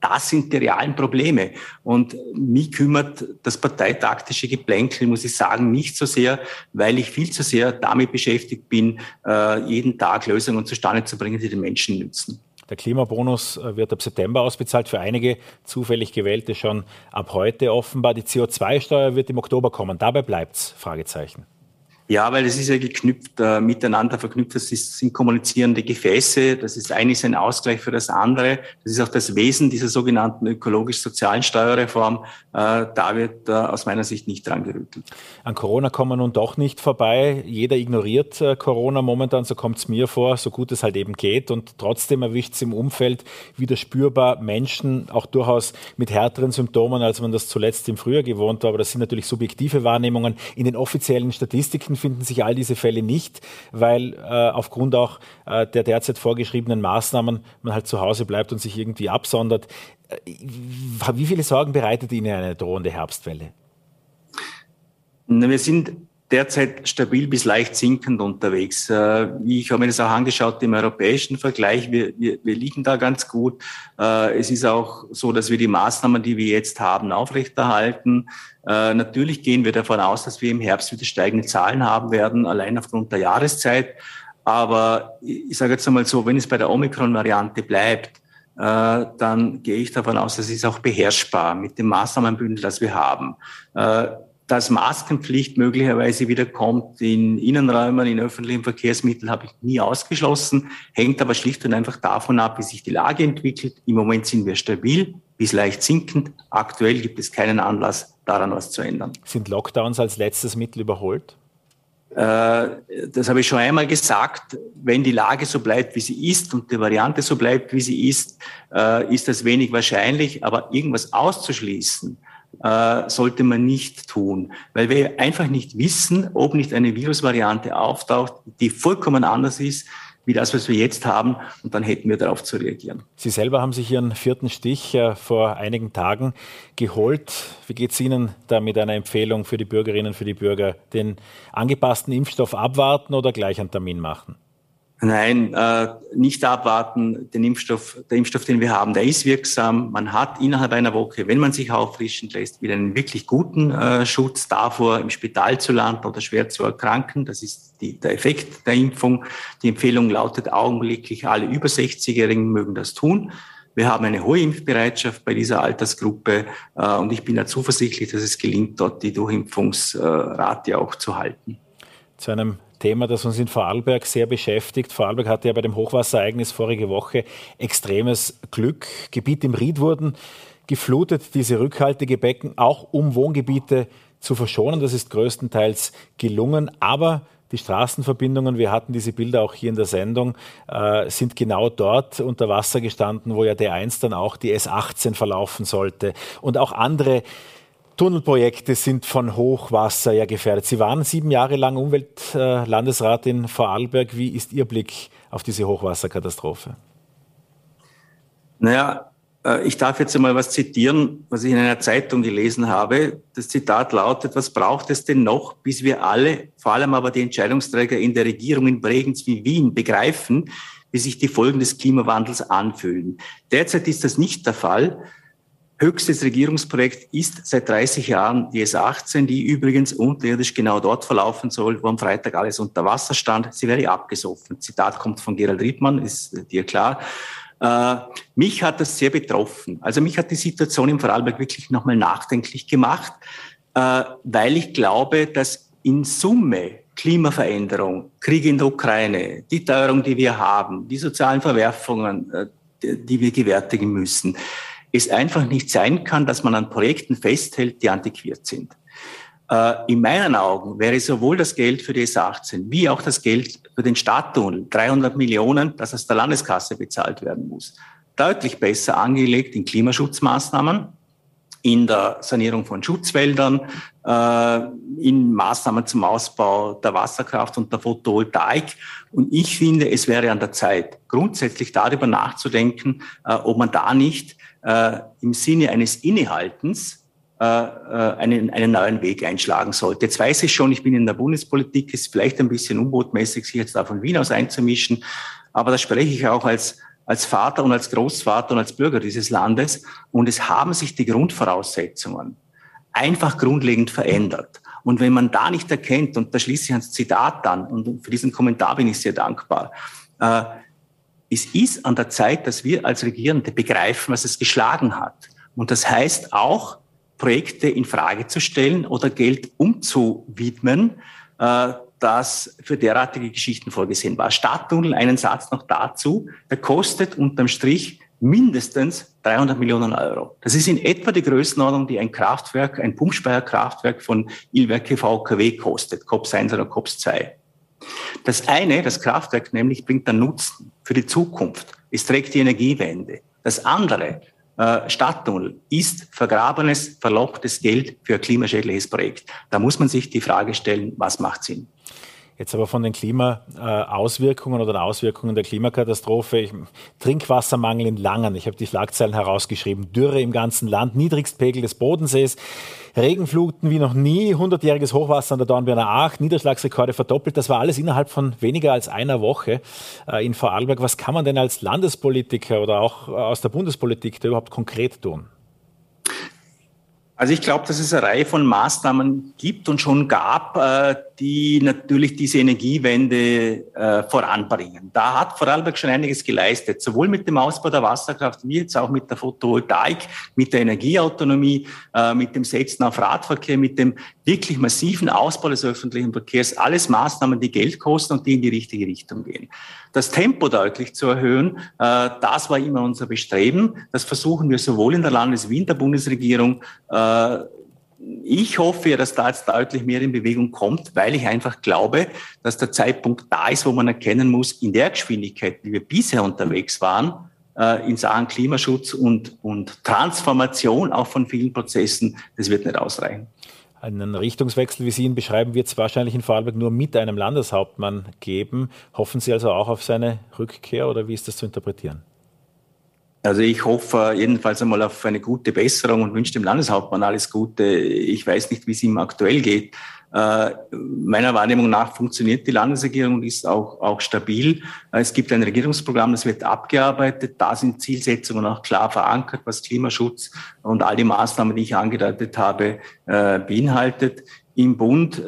das sind die realen Probleme. Und mich kümmert das parteitaktische Geplänkel, muss ich sagen, nicht so sehr, weil ich viel zu sehr damit beschäftigt bin, äh, jeden Tag Lösungen zustande zu bringen, die den Menschen nützen. Der Klimabonus äh, wird ab September ausbezahlt, für einige zufällig gewählte schon ab heute offenbar. Die CO2-Steuer wird im Oktober kommen. Dabei bleibt es? Fragezeichen. Ja, weil es ist ja geknüpft, äh, miteinander verknüpft. Das ist, sind kommunizierende Gefäße. Das ist eines ein Ausgleich für das andere. Das ist auch das Wesen dieser sogenannten ökologisch-sozialen Steuerreform. Äh, da wird äh, aus meiner Sicht nicht dran gerüttelt. An Corona kommen wir nun doch nicht vorbei. Jeder ignoriert äh, Corona momentan, so kommt es mir vor, so gut es halt eben geht. Und trotzdem erwischt es im Umfeld wieder spürbar Menschen, auch durchaus mit härteren Symptomen, als man das zuletzt im Frühjahr gewohnt war. Aber das sind natürlich subjektive Wahrnehmungen. In den offiziellen Statistiken finden sich all diese Fälle nicht, weil äh, aufgrund auch äh, der derzeit vorgeschriebenen Maßnahmen man halt zu Hause bleibt und sich irgendwie absondert. Äh, wie viele Sorgen bereitet Ihnen eine drohende Herbstwelle? Wir sind derzeit stabil bis leicht sinkend unterwegs. Äh, ich habe mir das auch angeschaut im europäischen Vergleich. Wir, wir, wir liegen da ganz gut. Äh, es ist auch so, dass wir die Maßnahmen, die wir jetzt haben, aufrechterhalten. Äh, natürlich gehen wir davon aus, dass wir im Herbst wieder steigende Zahlen haben werden, allein aufgrund der Jahreszeit. Aber ich sage jetzt einmal so, wenn es bei der Omikron-Variante bleibt, dann gehe ich davon aus, dass es auch beherrschbar mit dem Maßnahmenbündel, das wir haben dass Maskenpflicht möglicherweise wieder kommt in Innenräumen, in öffentlichen Verkehrsmitteln, habe ich nie ausgeschlossen, hängt aber schlicht und einfach davon ab, wie sich die Lage entwickelt. Im Moment sind wir stabil, bis leicht sinkend. Aktuell gibt es keinen Anlass, daran was zu ändern. Sind Lockdowns als letztes Mittel überholt? Äh, das habe ich schon einmal gesagt. Wenn die Lage so bleibt, wie sie ist und die Variante so bleibt, wie sie ist, äh, ist das wenig wahrscheinlich. Aber irgendwas auszuschließen, äh, sollte man nicht tun, weil wir einfach nicht wissen, ob nicht eine Virusvariante auftaucht, die vollkommen anders ist wie das, was wir jetzt haben, und dann hätten wir darauf zu reagieren. Sie selber haben sich Ihren vierten Stich äh, vor einigen Tagen geholt. Wie geht es Ihnen da mit einer Empfehlung für die Bürgerinnen, für die Bürger, den angepassten Impfstoff abwarten oder gleich einen Termin machen? Nein, äh, nicht abwarten. Den Impfstoff, der Impfstoff, den wir haben, der ist wirksam. Man hat innerhalb einer Woche, wenn man sich auffrischen lässt, wieder einen wirklich guten äh, Schutz davor, im Spital zu landen oder schwer zu erkranken. Das ist die, der Effekt der Impfung. Die Empfehlung lautet augenblicklich, alle über 60-Jährigen mögen das tun. Wir haben eine hohe Impfbereitschaft bei dieser Altersgruppe äh, und ich bin da zuversichtlich, dass es gelingt, dort die Durchimpfungsrate auch zu halten. Zu einem Thema, das uns in Vorarlberg sehr beschäftigt. Vorarlberg hatte ja bei dem Hochwasserereignis vorige Woche extremes Glück. Gebiete im Ried wurden geflutet, diese rückhaltige auch um Wohngebiete zu verschonen. Das ist größtenteils gelungen, aber die Straßenverbindungen, wir hatten diese Bilder auch hier in der Sendung, äh, sind genau dort unter Wasser gestanden, wo ja D1 dann auch die S18 verlaufen sollte. Und auch andere Tunnelprojekte sind von Hochwasser ja gefährdet. Sie waren sieben Jahre lang Umweltlandesrat in Vorarlberg. Wie ist Ihr Blick auf diese Hochwasserkatastrophe? Naja, äh, ich darf jetzt einmal was zitieren, was ich in einer Zeitung gelesen habe. Das Zitat lautet, was braucht es denn noch, bis wir alle, vor allem aber die Entscheidungsträger in der Regierung in Bregenz wie Wien begreifen, wie sich die Folgen des Klimawandels anfühlen. Derzeit ist das nicht der Fall. Höchstes Regierungsprojekt ist seit 30 Jahren die S18, die übrigens unterirdisch genau dort verlaufen soll, wo am Freitag alles unter Wasser stand. Sie wäre abgesoffen. Zitat kommt von Gerald Riedmann, ist dir klar. Äh, mich hat das sehr betroffen. Also mich hat die Situation im Vorarlberg wirklich nochmal nachdenklich gemacht, äh, weil ich glaube, dass in Summe Klimaveränderung, Krieg in der Ukraine, die Teuerung, die wir haben, die sozialen Verwerfungen, äh, die wir gewärtigen müssen, es einfach nicht sein kann, dass man an Projekten festhält, die antiquiert sind. Äh, in meinen Augen wäre sowohl das Geld für die S18 wie auch das Geld für den Stadttunnel, 300 Millionen, das aus der Landeskasse bezahlt werden muss, deutlich besser angelegt in Klimaschutzmaßnahmen, in der Sanierung von Schutzwäldern, äh, in Maßnahmen zum Ausbau der Wasserkraft und der Photovoltaik. Und ich finde, es wäre an der Zeit, grundsätzlich darüber nachzudenken, äh, ob man da nicht äh, im Sinne eines Innehaltens äh, äh, einen, einen neuen Weg einschlagen sollte. Jetzt weiß ich schon, ich bin in der Bundespolitik, ist vielleicht ein bisschen unbotmäßig, sich jetzt da von Wien aus einzumischen, aber da spreche ich auch als, als Vater und als Großvater und als Bürger dieses Landes und es haben sich die Grundvoraussetzungen einfach grundlegend verändert. Und wenn man da nicht erkennt, und da schließe ich ans Zitat an, und für diesen Kommentar bin ich sehr dankbar, äh, es ist an der Zeit, dass wir als Regierende begreifen, was es geschlagen hat. Und das heißt auch, Projekte in Frage zu stellen oder Geld umzuwidmen, äh, dass für derartige Geschichten vorgesehen war. Stadttunnel, einen Satz noch dazu, der kostet unterm Strich mindestens 300 Millionen Euro. Das ist in etwa die Größenordnung, die ein Kraftwerk, ein Pumpspeicherkraftwerk von Ilwerke VKW kostet, COPS 1 oder COPS 2. Das eine, das Kraftwerk nämlich, bringt dann Nutzen für die Zukunft. Es trägt die Energiewende. Das andere, äh, Stadttunnel, ist vergrabenes, verlocktes Geld für ein klimaschädliches Projekt. Da muss man sich die Frage stellen, was macht Sinn? Jetzt aber von den Klimaauswirkungen oder den Auswirkungen der Klimakatastrophe. Ich, Trinkwassermangel in Langen. Ich habe die Schlagzeilen herausgeschrieben. Dürre im ganzen Land, Niedrigstpegel des Bodensees, Regenfluten wie noch nie, 100-jähriges Hochwasser an der Dornbirner Acht, Niederschlagsrekorde verdoppelt. Das war alles innerhalb von weniger als einer Woche äh, in Vorarlberg. Was kann man denn als Landespolitiker oder auch äh, aus der Bundespolitik da überhaupt konkret tun? Also ich glaube, dass es eine Reihe von Maßnahmen gibt und schon gab, äh, die natürlich diese Energiewende äh, voranbringen. Da hat Vorarlberg schon einiges geleistet, sowohl mit dem Ausbau der Wasserkraft wie jetzt auch mit der Photovoltaik, mit der Energieautonomie, äh, mit dem Setzen auf Radverkehr, mit dem wirklich massiven Ausbau des öffentlichen Verkehrs. Alles Maßnahmen, die Geld kosten und die in die richtige Richtung gehen. Das Tempo deutlich zu erhöhen, äh, das war immer unser Bestreben. Das versuchen wir sowohl in der Landes- wie in der Bundesregierung äh, ich hoffe, dass da jetzt deutlich mehr in Bewegung kommt, weil ich einfach glaube, dass der Zeitpunkt da ist, wo man erkennen muss, in der Geschwindigkeit, wie wir bisher unterwegs waren, äh, in Sachen Klimaschutz und, und Transformation auch von vielen Prozessen, das wird nicht ausreichen. Einen Richtungswechsel, wie Sie ihn beschreiben, wird es wahrscheinlich in Vorarlberg nur mit einem Landeshauptmann geben. Hoffen Sie also auch auf seine Rückkehr oder wie ist das zu interpretieren? Also ich hoffe jedenfalls einmal auf eine gute Besserung und wünsche dem Landeshauptmann alles Gute. Ich weiß nicht, wie es ihm aktuell geht. Äh, meiner Wahrnehmung nach funktioniert die Landesregierung und ist auch, auch stabil. Äh, es gibt ein Regierungsprogramm, das wird abgearbeitet. Da sind Zielsetzungen auch klar verankert, was Klimaschutz und all die Maßnahmen, die ich angedeutet habe, äh, beinhaltet. Im Bund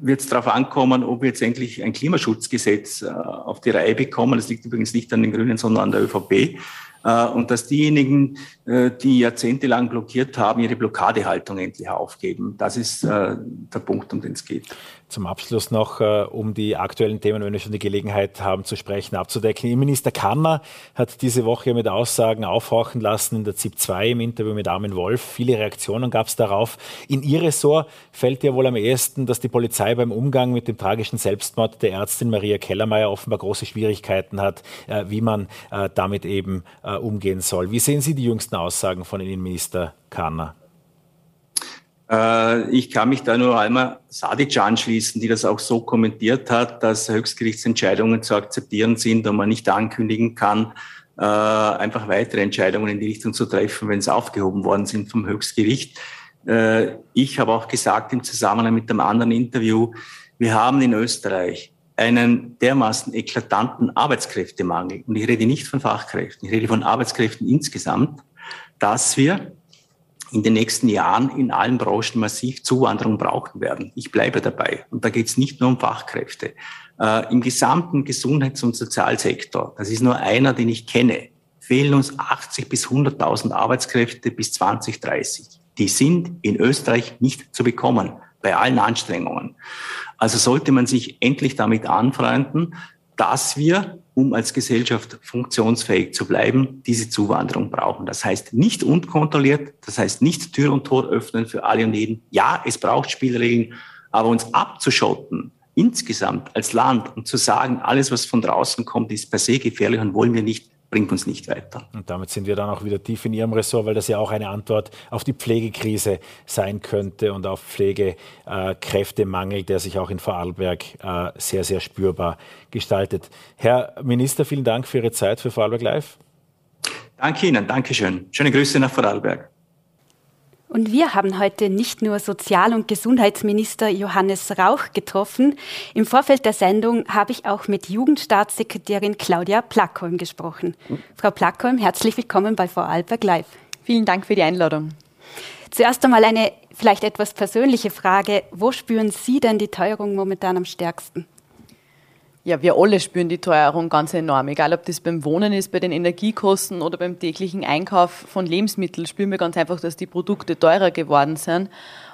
wird es darauf ankommen, ob wir jetzt endlich ein Klimaschutzgesetz äh, auf die Reihe bekommen. Das liegt übrigens nicht an den Grünen, sondern an der ÖVP. Äh, und dass diejenigen, äh, die jahrzehntelang blockiert haben, ihre Blockadehaltung endlich aufgeben. Das ist äh, der Punkt, um den es geht. Zum Abschluss noch, um die aktuellen Themen, wenn wir schon die Gelegenheit haben zu sprechen, abzudecken. Innenminister Kanner hat diese Woche mit Aussagen aufhorchen lassen in der ZIP 2 im Interview mit Armin Wolf. Viele Reaktionen gab es darauf. In Ihr Ressort fällt ja wohl am ehesten, dass die Polizei beim Umgang mit dem tragischen Selbstmord der Ärztin Maria Kellermeier offenbar große Schwierigkeiten hat, wie man damit eben äh, umgehen soll. Wie sehen Sie die jüngsten Aussagen von Innenminister Kahner? Äh, ich kann mich da nur einmal Sadic anschließen, die das auch so kommentiert hat, dass Höchstgerichtsentscheidungen zu akzeptieren sind und man nicht ankündigen kann, äh, einfach weitere Entscheidungen in die Richtung zu treffen, wenn sie aufgehoben worden sind vom Höchstgericht. Äh, ich habe auch gesagt im Zusammenhang mit einem anderen Interview, wir haben in Österreich einen dermaßen eklatanten Arbeitskräftemangel, und ich rede nicht von Fachkräften, ich rede von Arbeitskräften insgesamt, dass wir in den nächsten Jahren in allen Branchen massiv Zuwanderung brauchen werden. Ich bleibe dabei. Und da geht es nicht nur um Fachkräfte. Äh, Im gesamten Gesundheits- und Sozialsektor, das ist nur einer, den ich kenne, fehlen uns 80 bis 100.000 Arbeitskräfte bis 2030. Die sind in Österreich nicht zu bekommen bei allen Anstrengungen. Also sollte man sich endlich damit anfreunden, dass wir, um als Gesellschaft funktionsfähig zu bleiben, diese Zuwanderung brauchen. Das heißt nicht unkontrolliert, das heißt nicht Tür und Tor öffnen für alle und jeden. Ja, es braucht Spielregeln, aber uns abzuschotten, insgesamt als Land und zu sagen, alles, was von draußen kommt, ist per se gefährlich und wollen wir nicht, bringt uns nicht weiter. Und damit sind wir dann auch wieder tief in Ihrem Ressort, weil das ja auch eine Antwort auf die Pflegekrise sein könnte und auf Pflegekräftemangel, der sich auch in Vorarlberg äh, sehr, sehr spürbar gestaltet. Herr Minister, vielen Dank für Ihre Zeit für Vorarlberg Live. Danke Ihnen, Dankeschön. Schöne Grüße nach Vorarlberg. Und wir haben heute nicht nur Sozial- und Gesundheitsminister Johannes Rauch getroffen. Im Vorfeld der Sendung habe ich auch mit Jugendstaatssekretärin Claudia Plackholm gesprochen. Frau Plackholm, herzlich willkommen bei Vorarlberg Live. Vielen Dank für die Einladung. Zuerst einmal eine vielleicht etwas persönliche Frage. Wo spüren Sie denn die Teuerung momentan am stärksten? Ja, wir alle spüren die Teuerung ganz enorm. Egal, ob das beim Wohnen ist, bei den Energiekosten oder beim täglichen Einkauf von Lebensmitteln, spüren wir ganz einfach, dass die Produkte teurer geworden sind.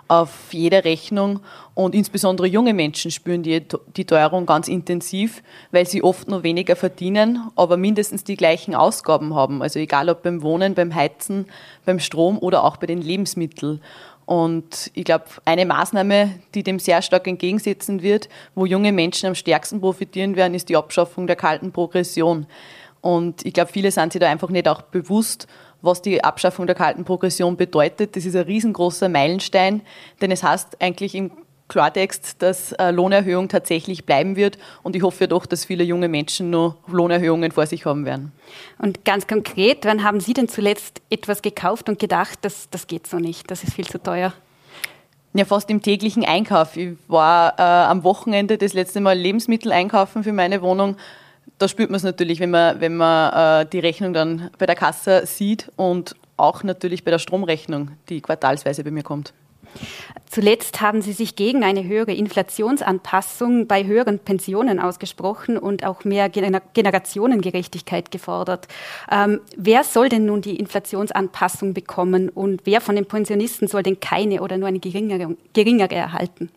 auf jeder Rechnung. Und insbesondere junge Menschen spüren die, die Teuerung ganz intensiv, weil sie oft nur weniger verdienen, aber mindestens die gleichen Ausgaben haben. Also egal ob beim Wohnen, beim Heizen, beim Strom oder auch bei den Lebensmitteln. Und ich glaube, eine Maßnahme, die dem sehr stark entgegensetzen wird, wo junge Menschen am stärksten profitieren werden, ist die Abschaffung der kalten Progression. Und ich glaube, viele sind sich da einfach nicht auch bewusst, was die Abschaffung der kalten Progression bedeutet. Das ist ein riesengroßer Meilenstein, denn es heißt eigentlich im Klartext, dass Lohnerhöhung tatsächlich bleiben wird. Und ich hoffe doch, dass viele junge Menschen noch Lohnerhöhungen vor sich haben werden. Und ganz konkret, wann haben Sie denn zuletzt etwas gekauft und gedacht, das, das geht so nicht, das ist viel zu teuer? Ja, fast im täglichen Einkauf. Ich war äh, am Wochenende das letzte Mal Lebensmittel einkaufen für meine Wohnung. Da spürt man es natürlich, wenn man, wenn man äh, die Rechnung dann bei der Kasse sieht und auch natürlich bei der Stromrechnung, die quartalsweise bei mir kommt. Zuletzt haben Sie sich gegen eine höhere Inflationsanpassung bei höheren Pensionen ausgesprochen und auch mehr Generationengerechtigkeit gefordert. Ähm, wer soll denn nun die Inflationsanpassung bekommen und wer von den Pensionisten soll denn keine oder nur eine geringere, geringere erhalten?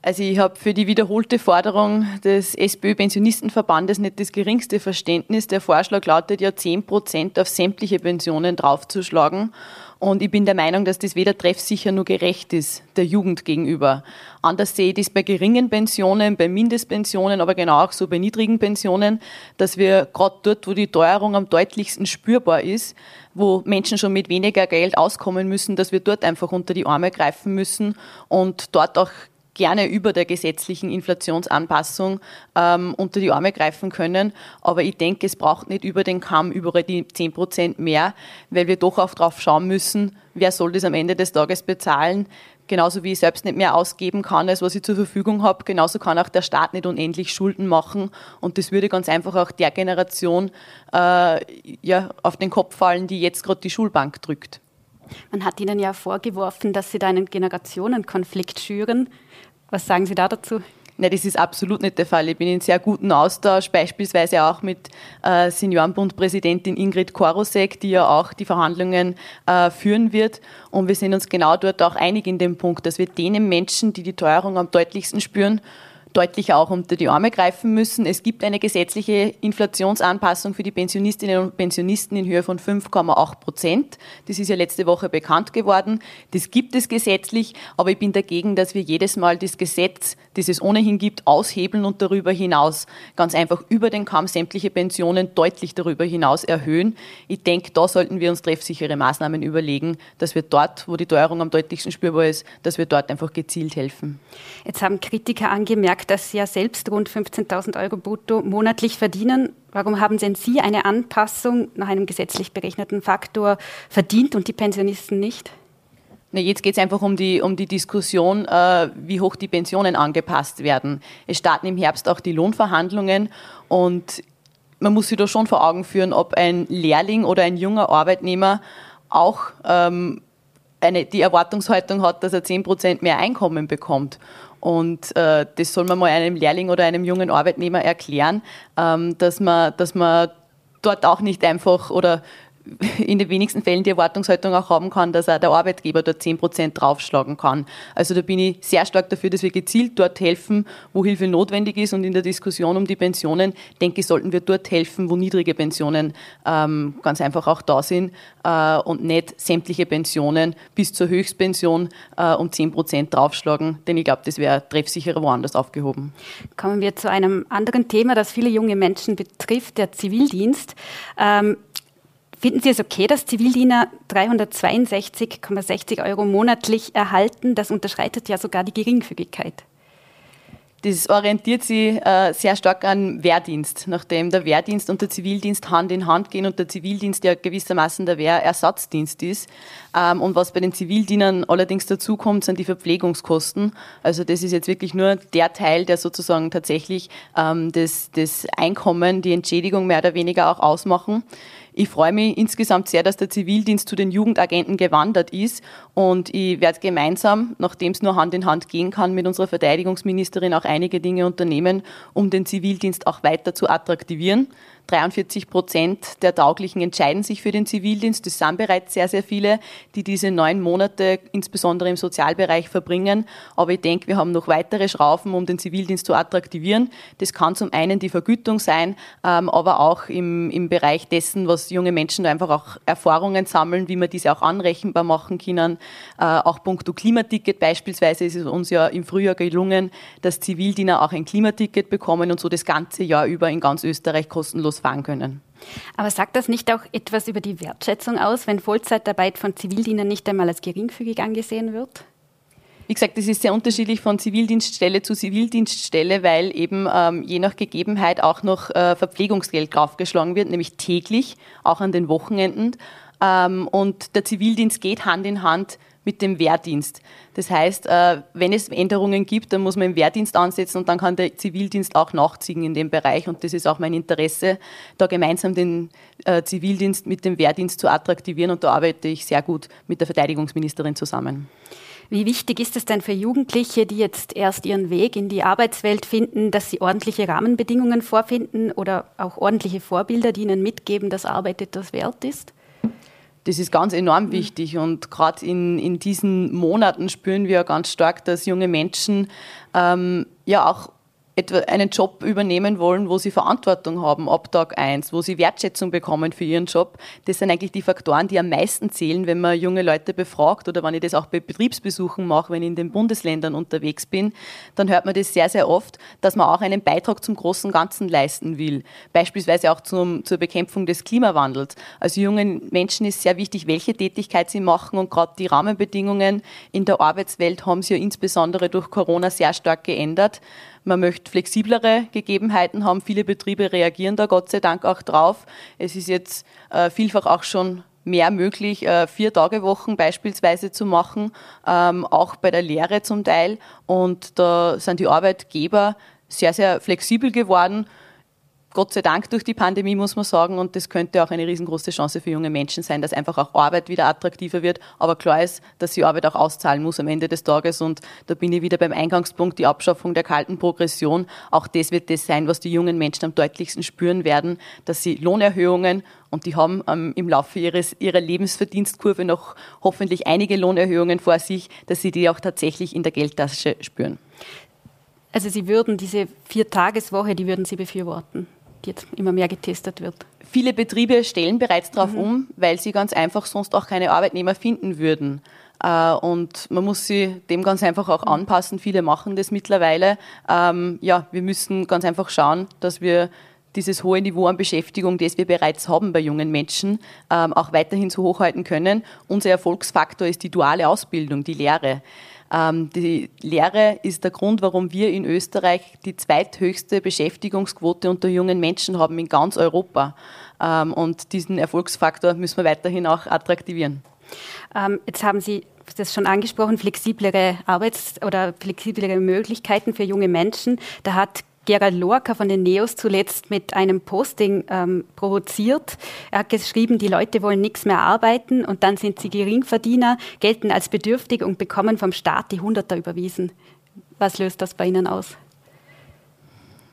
Also ich habe für die wiederholte Forderung des SPÖ-Pensionistenverbandes nicht das geringste Verständnis. Der Vorschlag lautet ja 10 Prozent auf sämtliche Pensionen draufzuschlagen. Und ich bin der Meinung, dass das weder treffsicher noch gerecht ist der Jugend gegenüber. Anders sehe ich das bei geringen Pensionen, bei Mindestpensionen, aber genau auch so bei niedrigen Pensionen, dass wir gerade dort, wo die Teuerung am deutlichsten spürbar ist, wo Menschen schon mit weniger Geld auskommen müssen, dass wir dort einfach unter die Arme greifen müssen und dort auch gerne über der gesetzlichen Inflationsanpassung ähm, unter die Arme greifen können. Aber ich denke, es braucht nicht über den Kamm überall die 10 Prozent mehr, weil wir doch auch drauf schauen müssen, wer soll das am Ende des Tages bezahlen. Genauso wie ich selbst nicht mehr ausgeben kann, als was ich zur Verfügung habe, genauso kann auch der Staat nicht unendlich Schulden machen. Und das würde ganz einfach auch der Generation äh, ja, auf den Kopf fallen, die jetzt gerade die Schulbank drückt. Man hat Ihnen ja vorgeworfen, dass Sie da einen Generationenkonflikt schüren. Was sagen Sie da dazu? Nein, das ist absolut nicht der Fall. Ich bin in sehr guten Austausch, beispielsweise auch mit äh, Seniorenbundpräsidentin Ingrid Korosek, die ja auch die Verhandlungen äh, führen wird. Und wir sind uns genau dort auch einig in dem Punkt, dass wir denen Menschen, die die Teuerung am deutlichsten spüren, deutlich auch unter die Arme greifen müssen. Es gibt eine gesetzliche Inflationsanpassung für die Pensionistinnen und Pensionisten in Höhe von 5,8 Prozent. Das ist ja letzte Woche bekannt geworden. Das gibt es gesetzlich, aber ich bin dagegen, dass wir jedes Mal das Gesetz, das es ohnehin gibt, aushebeln und darüber hinaus ganz einfach über den Kamm sämtliche Pensionen deutlich darüber hinaus erhöhen. Ich denke, da sollten wir uns treffsichere Maßnahmen überlegen, dass wir dort, wo die Teuerung am deutlichsten spürbar ist, dass wir dort einfach gezielt helfen. Jetzt haben Kritiker angemerkt, dass Sie ja selbst rund 15.000 Euro brutto monatlich verdienen. Warum haben denn Sie eine Anpassung nach einem gesetzlich berechneten Faktor verdient und die Pensionisten nicht? Na, jetzt geht es einfach um die, um die Diskussion, äh, wie hoch die Pensionen angepasst werden. Es starten im Herbst auch die Lohnverhandlungen und man muss sich da schon vor Augen führen, ob ein Lehrling oder ein junger Arbeitnehmer auch ähm, eine, die Erwartungshaltung hat, dass er 10 Prozent mehr Einkommen bekommt. Und äh, das soll man mal einem Lehrling oder einem jungen Arbeitnehmer erklären, ähm, dass, man, dass man dort auch nicht einfach oder in den wenigsten Fällen die Erwartungshaltung auch haben kann, dass auch der Arbeitgeber dort 10 Prozent draufschlagen kann. Also da bin ich sehr stark dafür, dass wir gezielt dort helfen, wo Hilfe notwendig ist. Und in der Diskussion um die Pensionen, denke ich, sollten wir dort helfen, wo niedrige Pensionen ähm, ganz einfach auch da sind äh, und nicht sämtliche Pensionen bis zur Höchstpension äh, um 10 Prozent draufschlagen. Denn ich glaube, das wäre treffsicherer woanders aufgehoben. Kommen wir zu einem anderen Thema, das viele junge Menschen betrifft, der Zivildienst. Ähm, Finden Sie es okay, dass Zivildiener 362,60 Euro monatlich erhalten? Das unterschreitet ja sogar die Geringfügigkeit. Das orientiert sich äh, sehr stark an Wehrdienst, nachdem der Wehrdienst und der Zivildienst Hand in Hand gehen und der Zivildienst ja gewissermaßen der Wehrersatzdienst ist. Ähm, und was bei den Zivildienern allerdings dazukommt, sind die Verpflegungskosten. Also das ist jetzt wirklich nur der Teil, der sozusagen tatsächlich ähm, das, das Einkommen, die Entschädigung mehr oder weniger auch ausmachen. Ich freue mich insgesamt sehr, dass der Zivildienst zu den Jugendagenten gewandert ist und ich werde gemeinsam, nachdem es nur Hand in Hand gehen kann, mit unserer Verteidigungsministerin auch einige Dinge unternehmen, um den Zivildienst auch weiter zu attraktivieren. 43 Prozent der Tauglichen entscheiden sich für den Zivildienst. Das sind bereits sehr, sehr viele, die diese neun Monate insbesondere im Sozialbereich verbringen. Aber ich denke, wir haben noch weitere Schrauben, um den Zivildienst zu attraktivieren. Das kann zum einen die Vergütung sein, ähm, aber auch im, im Bereich dessen, was junge Menschen einfach auch Erfahrungen sammeln, wie wir diese auch anrechenbar machen können. Äh, auch punkto Klimaticket beispielsweise ist es uns ja im Frühjahr gelungen, dass Zivildiener auch ein Klimaticket bekommen und so das ganze Jahr über in ganz Österreich kostenlos fahren können. Aber sagt das nicht auch etwas über die Wertschätzung aus, wenn Vollzeitarbeit von Zivildienern nicht einmal als geringfügig angesehen wird? Wie gesagt, das ist sehr unterschiedlich von Zivildienststelle zu Zivildienststelle, weil eben ähm, je nach Gegebenheit auch noch äh, Verpflegungsgeld draufgeschlagen wird, nämlich täglich, auch an den Wochenenden. Ähm, und der Zivildienst geht Hand in Hand mit dem Wehrdienst. Das heißt, äh, wenn es Änderungen gibt, dann muss man im Wehrdienst ansetzen und dann kann der Zivildienst auch nachziehen in dem Bereich. Und das ist auch mein Interesse, da gemeinsam den äh, Zivildienst mit dem Wehrdienst zu attraktivieren. Und da arbeite ich sehr gut mit der Verteidigungsministerin zusammen. Wie wichtig ist es denn für Jugendliche, die jetzt erst ihren Weg in die Arbeitswelt finden, dass sie ordentliche Rahmenbedingungen vorfinden oder auch ordentliche Vorbilder, die ihnen mitgeben, dass Arbeit etwas wert ist? Das ist ganz enorm mhm. wichtig und gerade in, in diesen Monaten spüren wir ganz stark, dass junge Menschen ähm, ja auch einen Job übernehmen wollen, wo sie Verantwortung haben ab Tag eins, wo sie Wertschätzung bekommen für ihren Job. Das sind eigentlich die Faktoren, die am meisten zählen, wenn man junge Leute befragt oder wenn ich das auch bei Betriebsbesuchen mache, wenn ich in den Bundesländern unterwegs bin, dann hört man das sehr, sehr oft, dass man auch einen Beitrag zum großen Ganzen leisten will. Beispielsweise auch zum, zur Bekämpfung des Klimawandels. Also jungen Menschen ist sehr wichtig, welche Tätigkeit sie machen und gerade die Rahmenbedingungen in der Arbeitswelt haben sich ja insbesondere durch Corona sehr stark geändert. Man möchte flexiblere Gegebenheiten haben. Viele Betriebe reagieren da Gott sei Dank auch drauf. Es ist jetzt äh, vielfach auch schon mehr möglich, äh, vier Tage Wochen beispielsweise zu machen, ähm, auch bei der Lehre zum Teil. Und da sind die Arbeitgeber sehr, sehr flexibel geworden. Gott sei Dank durch die Pandemie, muss man sagen. Und das könnte auch eine riesengroße Chance für junge Menschen sein, dass einfach auch Arbeit wieder attraktiver wird. Aber klar ist, dass sie Arbeit auch auszahlen muss am Ende des Tages. Und da bin ich wieder beim Eingangspunkt, die Abschaffung der kalten Progression. Auch das wird das sein, was die jungen Menschen am deutlichsten spüren werden, dass sie Lohnerhöhungen und die haben ähm, im Laufe ihres, ihrer Lebensverdienstkurve noch hoffentlich einige Lohnerhöhungen vor sich, dass sie die auch tatsächlich in der Geldtasche spüren. Also Sie würden diese Vier-Tageswoche, die würden Sie befürworten? Jetzt immer mehr getestet wird. Viele Betriebe stellen bereits darauf mhm. um, weil sie ganz einfach sonst auch keine Arbeitnehmer finden würden. Äh, und man muss sie dem ganz einfach auch anpassen. Viele machen das mittlerweile. Ähm, ja, wir müssen ganz einfach schauen, dass wir dieses hohe Niveau an Beschäftigung, das wir bereits haben bei jungen Menschen, ähm, auch weiterhin so hochhalten können. Unser Erfolgsfaktor ist die duale Ausbildung, die Lehre. Ähm, die Lehre ist der Grund, warum wir in Österreich die zweithöchste Beschäftigungsquote unter jungen Menschen haben in ganz Europa. Ähm, und diesen Erfolgsfaktor müssen wir weiterhin auch attraktivieren. Ähm, jetzt haben Sie das schon angesprochen, flexiblere Arbeits- oder flexiblere Möglichkeiten für junge Menschen. Da hat Gerald Lorca von den Neos zuletzt mit einem Posting ähm, provoziert. Er hat geschrieben, die Leute wollen nichts mehr arbeiten und dann sind sie Geringverdiener, gelten als bedürftig und bekommen vom Staat die Hunderter überwiesen. Was löst das bei Ihnen aus?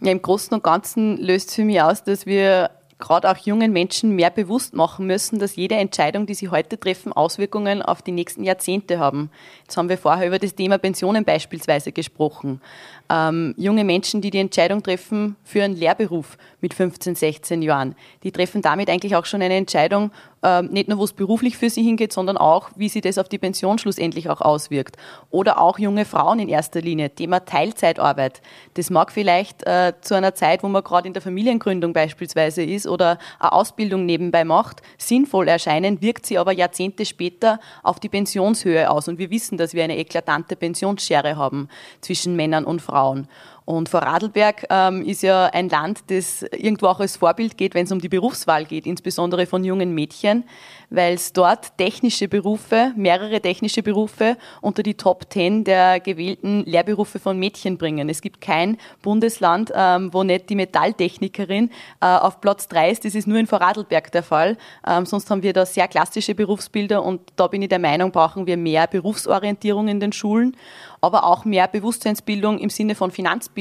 Ja, Im Großen und Ganzen löst es für mich aus, dass wir gerade auch jungen Menschen mehr bewusst machen müssen, dass jede Entscheidung, die sie heute treffen, Auswirkungen auf die nächsten Jahrzehnte haben. Jetzt haben wir vorher über das Thema Pensionen beispielsweise gesprochen ähm, junge Menschen, die die Entscheidung treffen für einen Lehrberuf mit 15, 16 Jahren. Die treffen damit eigentlich auch schon eine Entscheidung, ähm, nicht nur, wo es beruflich für sie hingeht, sondern auch, wie sie das auf die Pension schlussendlich auch auswirkt. Oder auch junge Frauen in erster Linie. Thema Teilzeitarbeit. Das mag vielleicht äh, zu einer Zeit, wo man gerade in der Familiengründung beispielsweise ist oder eine Ausbildung nebenbei macht, sinnvoll erscheinen, wirkt sie aber Jahrzehnte später auf die Pensionshöhe aus. Und wir wissen, dass wir eine eklatante Pensionsschere haben zwischen Männern und Frauen. Frauen. Und Vorarlberg ähm, ist ja ein Land, das irgendwo auch als Vorbild geht, wenn es um die Berufswahl geht, insbesondere von jungen Mädchen, weil es dort technische Berufe, mehrere technische Berufe unter die Top Ten der gewählten Lehrberufe von Mädchen bringen. Es gibt kein Bundesland, ähm, wo nicht die Metalltechnikerin äh, auf Platz drei ist. Das ist nur in Vorarlberg der Fall. Ähm, sonst haben wir da sehr klassische Berufsbilder und da bin ich der Meinung, brauchen wir mehr Berufsorientierung in den Schulen aber auch mehr Bewusstseinsbildung im Sinne von Finanzbildung,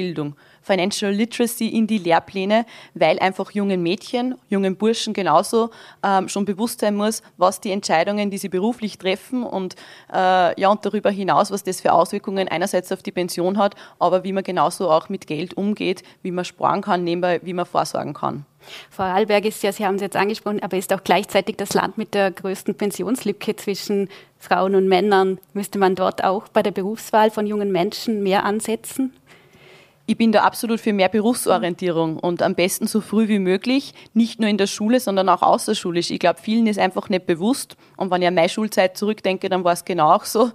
Financial Literacy in die Lehrpläne, weil einfach jungen Mädchen, jungen Burschen genauso ähm, schon bewusst sein muss, was die Entscheidungen, die sie beruflich treffen und äh, ja und darüber hinaus, was das für Auswirkungen einerseits auf die Pension hat, aber wie man genauso auch mit Geld umgeht, wie man sparen kann, nebenbei, wie man vorsorgen kann. Vorarlberg ist ja, Sie haben es jetzt angesprochen, aber ist auch gleichzeitig das Land mit der größten Pensionslücke zwischen Frauen und Männern. Müsste man dort auch bei der Berufswahl von jungen Menschen mehr ansetzen? Ich bin da absolut für mehr Berufsorientierung und am besten so früh wie möglich, nicht nur in der Schule, sondern auch außerschulisch. Ich glaube, vielen ist einfach nicht bewusst. Und wenn ich an meine Schulzeit zurückdenke, dann war es genau auch so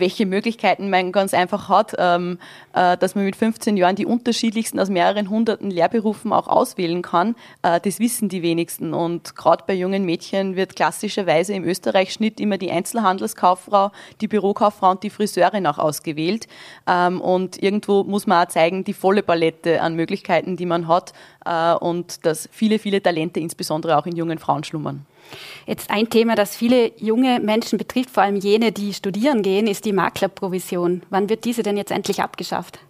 welche Möglichkeiten man ganz einfach hat, ähm, äh, dass man mit 15 Jahren die unterschiedlichsten aus mehreren hunderten Lehrberufen auch auswählen kann. Äh, das wissen die wenigsten. Und gerade bei jungen Mädchen wird klassischerweise im Österreich-Schnitt immer die Einzelhandelskauffrau, die Bürokauffrau und die Friseurin auch ausgewählt. Ähm, und irgendwo muss man auch zeigen, die volle Palette an Möglichkeiten, die man hat äh, und dass viele, viele Talente insbesondere auch in jungen Frauen schlummern. Jetzt ein Thema, das viele junge Menschen betrifft, vor allem jene, die studieren gehen, ist die Maklerprovision. Wann wird diese denn jetzt endlich abgeschafft?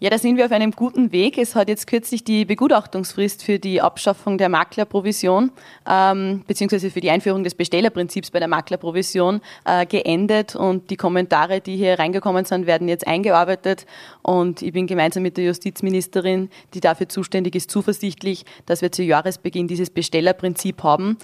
Ja, da sind wir auf einem guten Weg. Es hat jetzt kürzlich die Begutachtungsfrist für die Abschaffung der Maklerprovision ähm, beziehungsweise für die Einführung des Bestellerprinzips bei der Maklerprovision äh, geendet und die Kommentare, die hier reingekommen sind, werden jetzt eingearbeitet und ich bin gemeinsam mit der Justizministerin, die dafür zuständig ist, zuversichtlich, dass wir zu Jahresbeginn dieses Bestellerprinzip haben.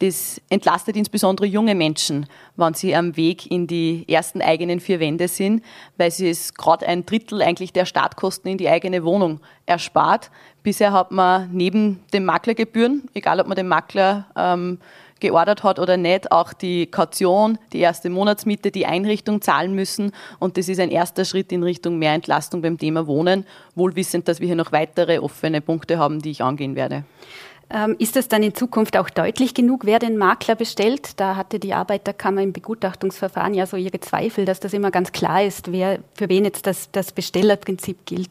Das entlastet insbesondere junge Menschen, wenn sie am Weg in die ersten eigenen vier Wände sind, weil sie es gerade ein Drittel eigentlich der Startkosten in die eigene Wohnung erspart. Bisher hat man neben den Maklergebühren, egal ob man den Makler ähm, geordert hat oder nicht, auch die Kaution, die erste Monatsmiete, die Einrichtung zahlen müssen. Und das ist ein erster Schritt in Richtung mehr Entlastung beim Thema Wohnen, wohlwissend, dass wir hier noch weitere offene Punkte haben, die ich angehen werde. Ähm, ist es dann in Zukunft auch deutlich genug, wer den Makler bestellt? Da hatte die Arbeiterkammer im Begutachtungsverfahren ja so ihre Zweifel, dass das immer ganz klar ist, wer, für wen jetzt das, das Bestellerprinzip gilt.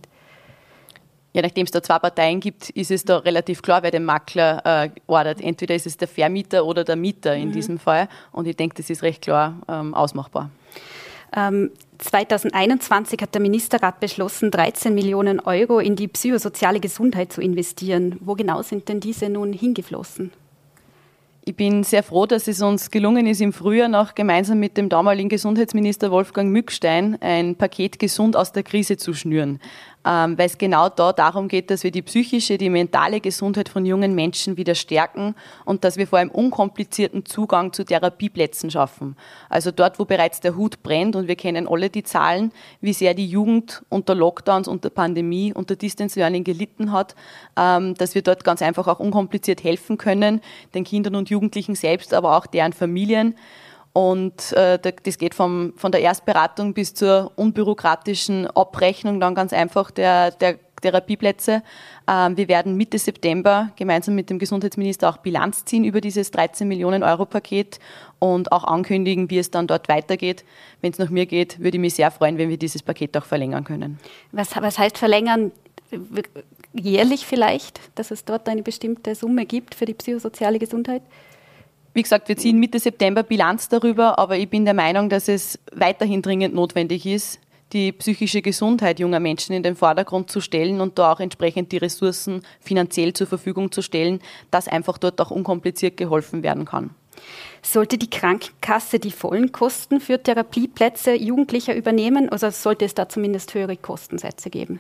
Ja, nachdem es da zwei Parteien gibt, ist es da relativ klar, wer den Makler äh, ordert. Entweder ist es der Vermieter oder der Mieter in mhm. diesem Fall. Und ich denke, das ist recht klar ähm, ausmachbar. Ähm, 2021 hat der Ministerrat beschlossen, 13 Millionen Euro in die psychosoziale Gesundheit zu investieren. Wo genau sind denn diese nun hingeflossen? Ich bin sehr froh, dass es uns gelungen ist, im Frühjahr noch gemeinsam mit dem damaligen Gesundheitsminister Wolfgang Mückstein ein Paket gesund aus der Krise zu schnüren ähm, weil es genau da darum geht, dass wir die psychische, die mentale Gesundheit von jungen Menschen wieder stärken und dass wir vor allem unkomplizierten Zugang zu Therapieplätzen schaffen. Also dort, wo bereits der Hut brennt und wir kennen alle die Zahlen, wie sehr die Jugend unter Lockdowns, unter Pandemie, unter Distance Learning gelitten hat, ähm, dass wir dort ganz einfach auch unkompliziert helfen können, den Kindern und Jugendlichen selbst, aber auch deren Familien. Und äh, das geht vom, von der Erstberatung bis zur unbürokratischen Abrechnung dann ganz einfach der, der Therapieplätze. Ähm, wir werden Mitte September gemeinsam mit dem Gesundheitsminister auch Bilanz ziehen über dieses 13 Millionen Euro Paket und auch ankündigen, wie es dann dort weitergeht. Wenn es nach mir geht, würde ich mich sehr freuen, wenn wir dieses Paket auch verlängern können. Was, was heißt verlängern? Jährlich vielleicht, dass es dort eine bestimmte Summe gibt für die psychosoziale Gesundheit? Wie gesagt, wir ziehen Mitte September Bilanz darüber, aber ich bin der Meinung, dass es weiterhin dringend notwendig ist, die psychische Gesundheit junger Menschen in den Vordergrund zu stellen und da auch entsprechend die Ressourcen finanziell zur Verfügung zu stellen, dass einfach dort auch unkompliziert geholfen werden kann. Sollte die Krankenkasse die vollen Kosten für Therapieplätze Jugendlicher übernehmen oder sollte es da zumindest höhere Kostensätze geben?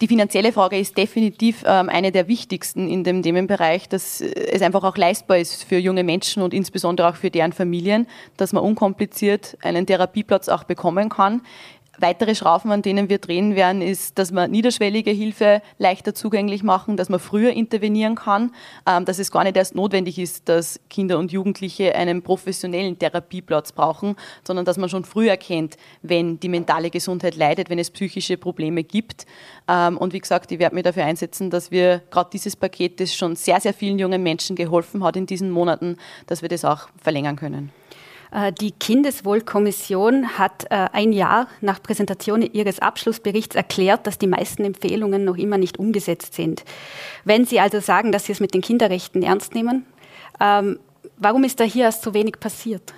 Die finanzielle Frage ist definitiv ähm, eine der wichtigsten in dem Themenbereich, dass äh, es einfach auch leistbar ist für junge Menschen und insbesondere auch für deren Familien, dass man unkompliziert einen Therapieplatz auch bekommen kann. Weitere Schrauben, an denen wir drehen werden, ist, dass wir niederschwellige Hilfe leichter zugänglich machen, dass man früher intervenieren kann, ähm, dass es gar nicht erst notwendig ist, dass Kinder und Jugendliche einen professionellen Therapieplatz brauchen, sondern dass man schon früh erkennt, wenn die mentale Gesundheit leidet, wenn es psychische Probleme gibt. Ähm, und wie gesagt, ich werde mich dafür einsetzen, dass wir gerade dieses Paket, das schon sehr, sehr vielen jungen Menschen geholfen hat in diesen Monaten, dass wir das auch verlängern können. Äh, die Kindeswohlkommission hat äh, ein Jahr nach Präsentation ihres Abschlussberichts erklärt, dass die meisten Empfehlungen noch immer nicht umgesetzt sind. Wenn Sie also sagen, dass Sie es mit den Kinderrechten ernst nehmen, ähm, warum ist da hier erst so wenig passiert?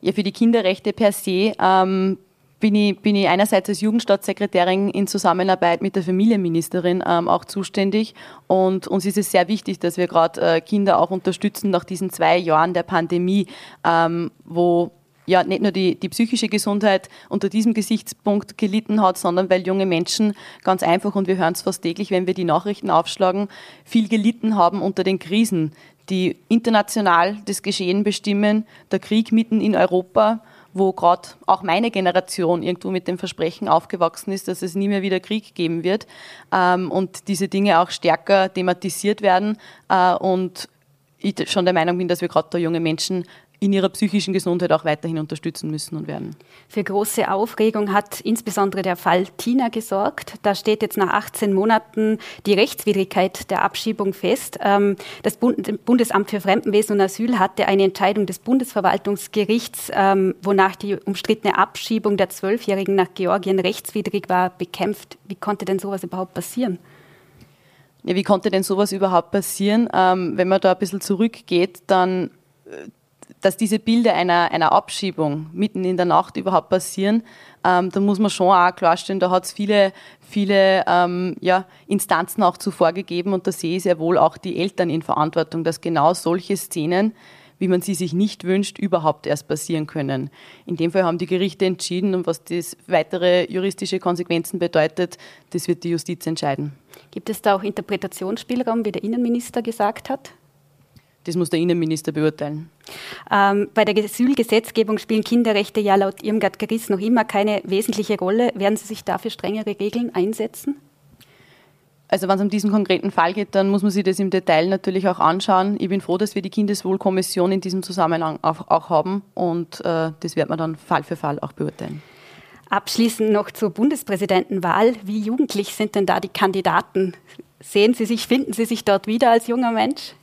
Ja, für die Kinderrechte per se ähm, bin ich, bin ich einerseits als Jugendstaatssekretärin in Zusammenarbeit mit der Familienministerin ähm, auch zuständig. Und uns ist es sehr wichtig, dass wir gerade äh, Kinder auch unterstützen nach diesen zwei Jahren der Pandemie, ähm, wo ja nicht nur die, die psychische Gesundheit unter diesem Gesichtspunkt gelitten hat, sondern weil junge Menschen ganz einfach, und wir hören es fast täglich, wenn wir die Nachrichten aufschlagen, viel gelitten haben unter den Krisen, die international das Geschehen bestimmen, der Krieg mitten in Europa wo gerade auch meine Generation irgendwo mit dem Versprechen aufgewachsen ist, dass es nie mehr wieder Krieg geben wird ähm, und diese Dinge auch stärker thematisiert werden äh, und ich schon der Meinung bin, dass wir gerade da junge Menschen in ihrer psychischen Gesundheit auch weiterhin unterstützen müssen und werden. Für große Aufregung hat insbesondere der Fall Tina gesorgt. Da steht jetzt nach 18 Monaten die Rechtswidrigkeit der Abschiebung fest. Ähm, das Bundesamt für Fremdenwesen und Asyl hatte eine Entscheidung des Bundesverwaltungsgerichts, ähm, wonach die umstrittene Abschiebung der Zwölfjährigen nach Georgien rechtswidrig war, bekämpft. Wie konnte denn sowas überhaupt passieren? Ja, wie konnte denn sowas überhaupt passieren? Ähm, wenn man da ein bisschen zurückgeht, dann äh, dass diese Bilder einer, einer Abschiebung mitten in der Nacht überhaupt passieren, ähm, da muss man schon auch klarstellen, da hat es viele, viele ähm, ja, Instanzen auch zuvor gegeben und da sehe ich sehr wohl auch die Eltern in Verantwortung, dass genau solche Szenen, wie man sie sich nicht wünscht, überhaupt erst passieren können. In dem Fall haben die Gerichte entschieden und was das weitere juristische Konsequenzen bedeutet, das wird die Justiz entscheiden. Gibt es da auch Interpretationsspielraum, wie der Innenminister gesagt hat? Das muss der Innenminister beurteilen. Ähm, bei der Asylgesetzgebung spielen Kinderrechte ja laut Irmgard Geriss noch immer keine wesentliche Rolle. Werden Sie sich dafür strengere Regeln einsetzen? Also wenn es um diesen konkreten Fall geht, dann muss man sich das im Detail natürlich auch anschauen. Ich bin froh, dass wir die Kindeswohlkommission in diesem Zusammenhang auch, auch haben und äh, das wird man dann Fall für Fall auch beurteilen. Abschließend noch zur Bundespräsidentenwahl. Wie jugendlich sind denn da die Kandidaten? Sehen Sie sich, finden Sie sich dort wieder als junger Mensch?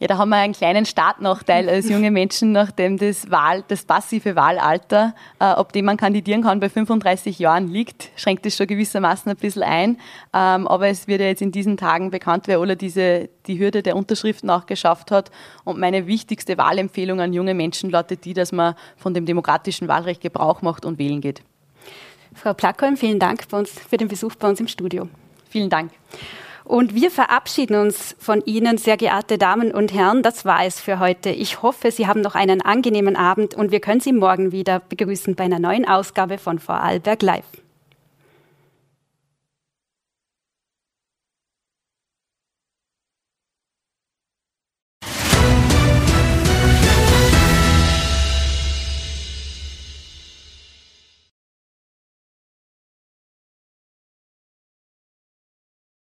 Ja, da haben wir einen kleinen Startnachteil als junge Menschen, nachdem das Wahl, das passive Wahlalter, äh, ab dem man kandidieren kann, bei 35 Jahren liegt, schränkt es schon gewissermaßen ein bisschen ein. Ähm, aber es wird ja jetzt in diesen Tagen bekannt, wer alle diese, die Hürde der Unterschriften auch geschafft hat. Und meine wichtigste Wahlempfehlung an junge Menschen lautet die, dass man von dem demokratischen Wahlrecht Gebrauch macht und wählen geht. Frau Plackholm, vielen Dank für, uns, für den Besuch bei uns im Studio. Vielen Dank. Und wir verabschieden uns von Ihnen, sehr geehrte Damen und Herren. Das war es für heute. Ich hoffe, Sie haben noch einen angenehmen Abend und wir können Sie morgen wieder begrüßen bei einer neuen Ausgabe von Vorarlberg Live.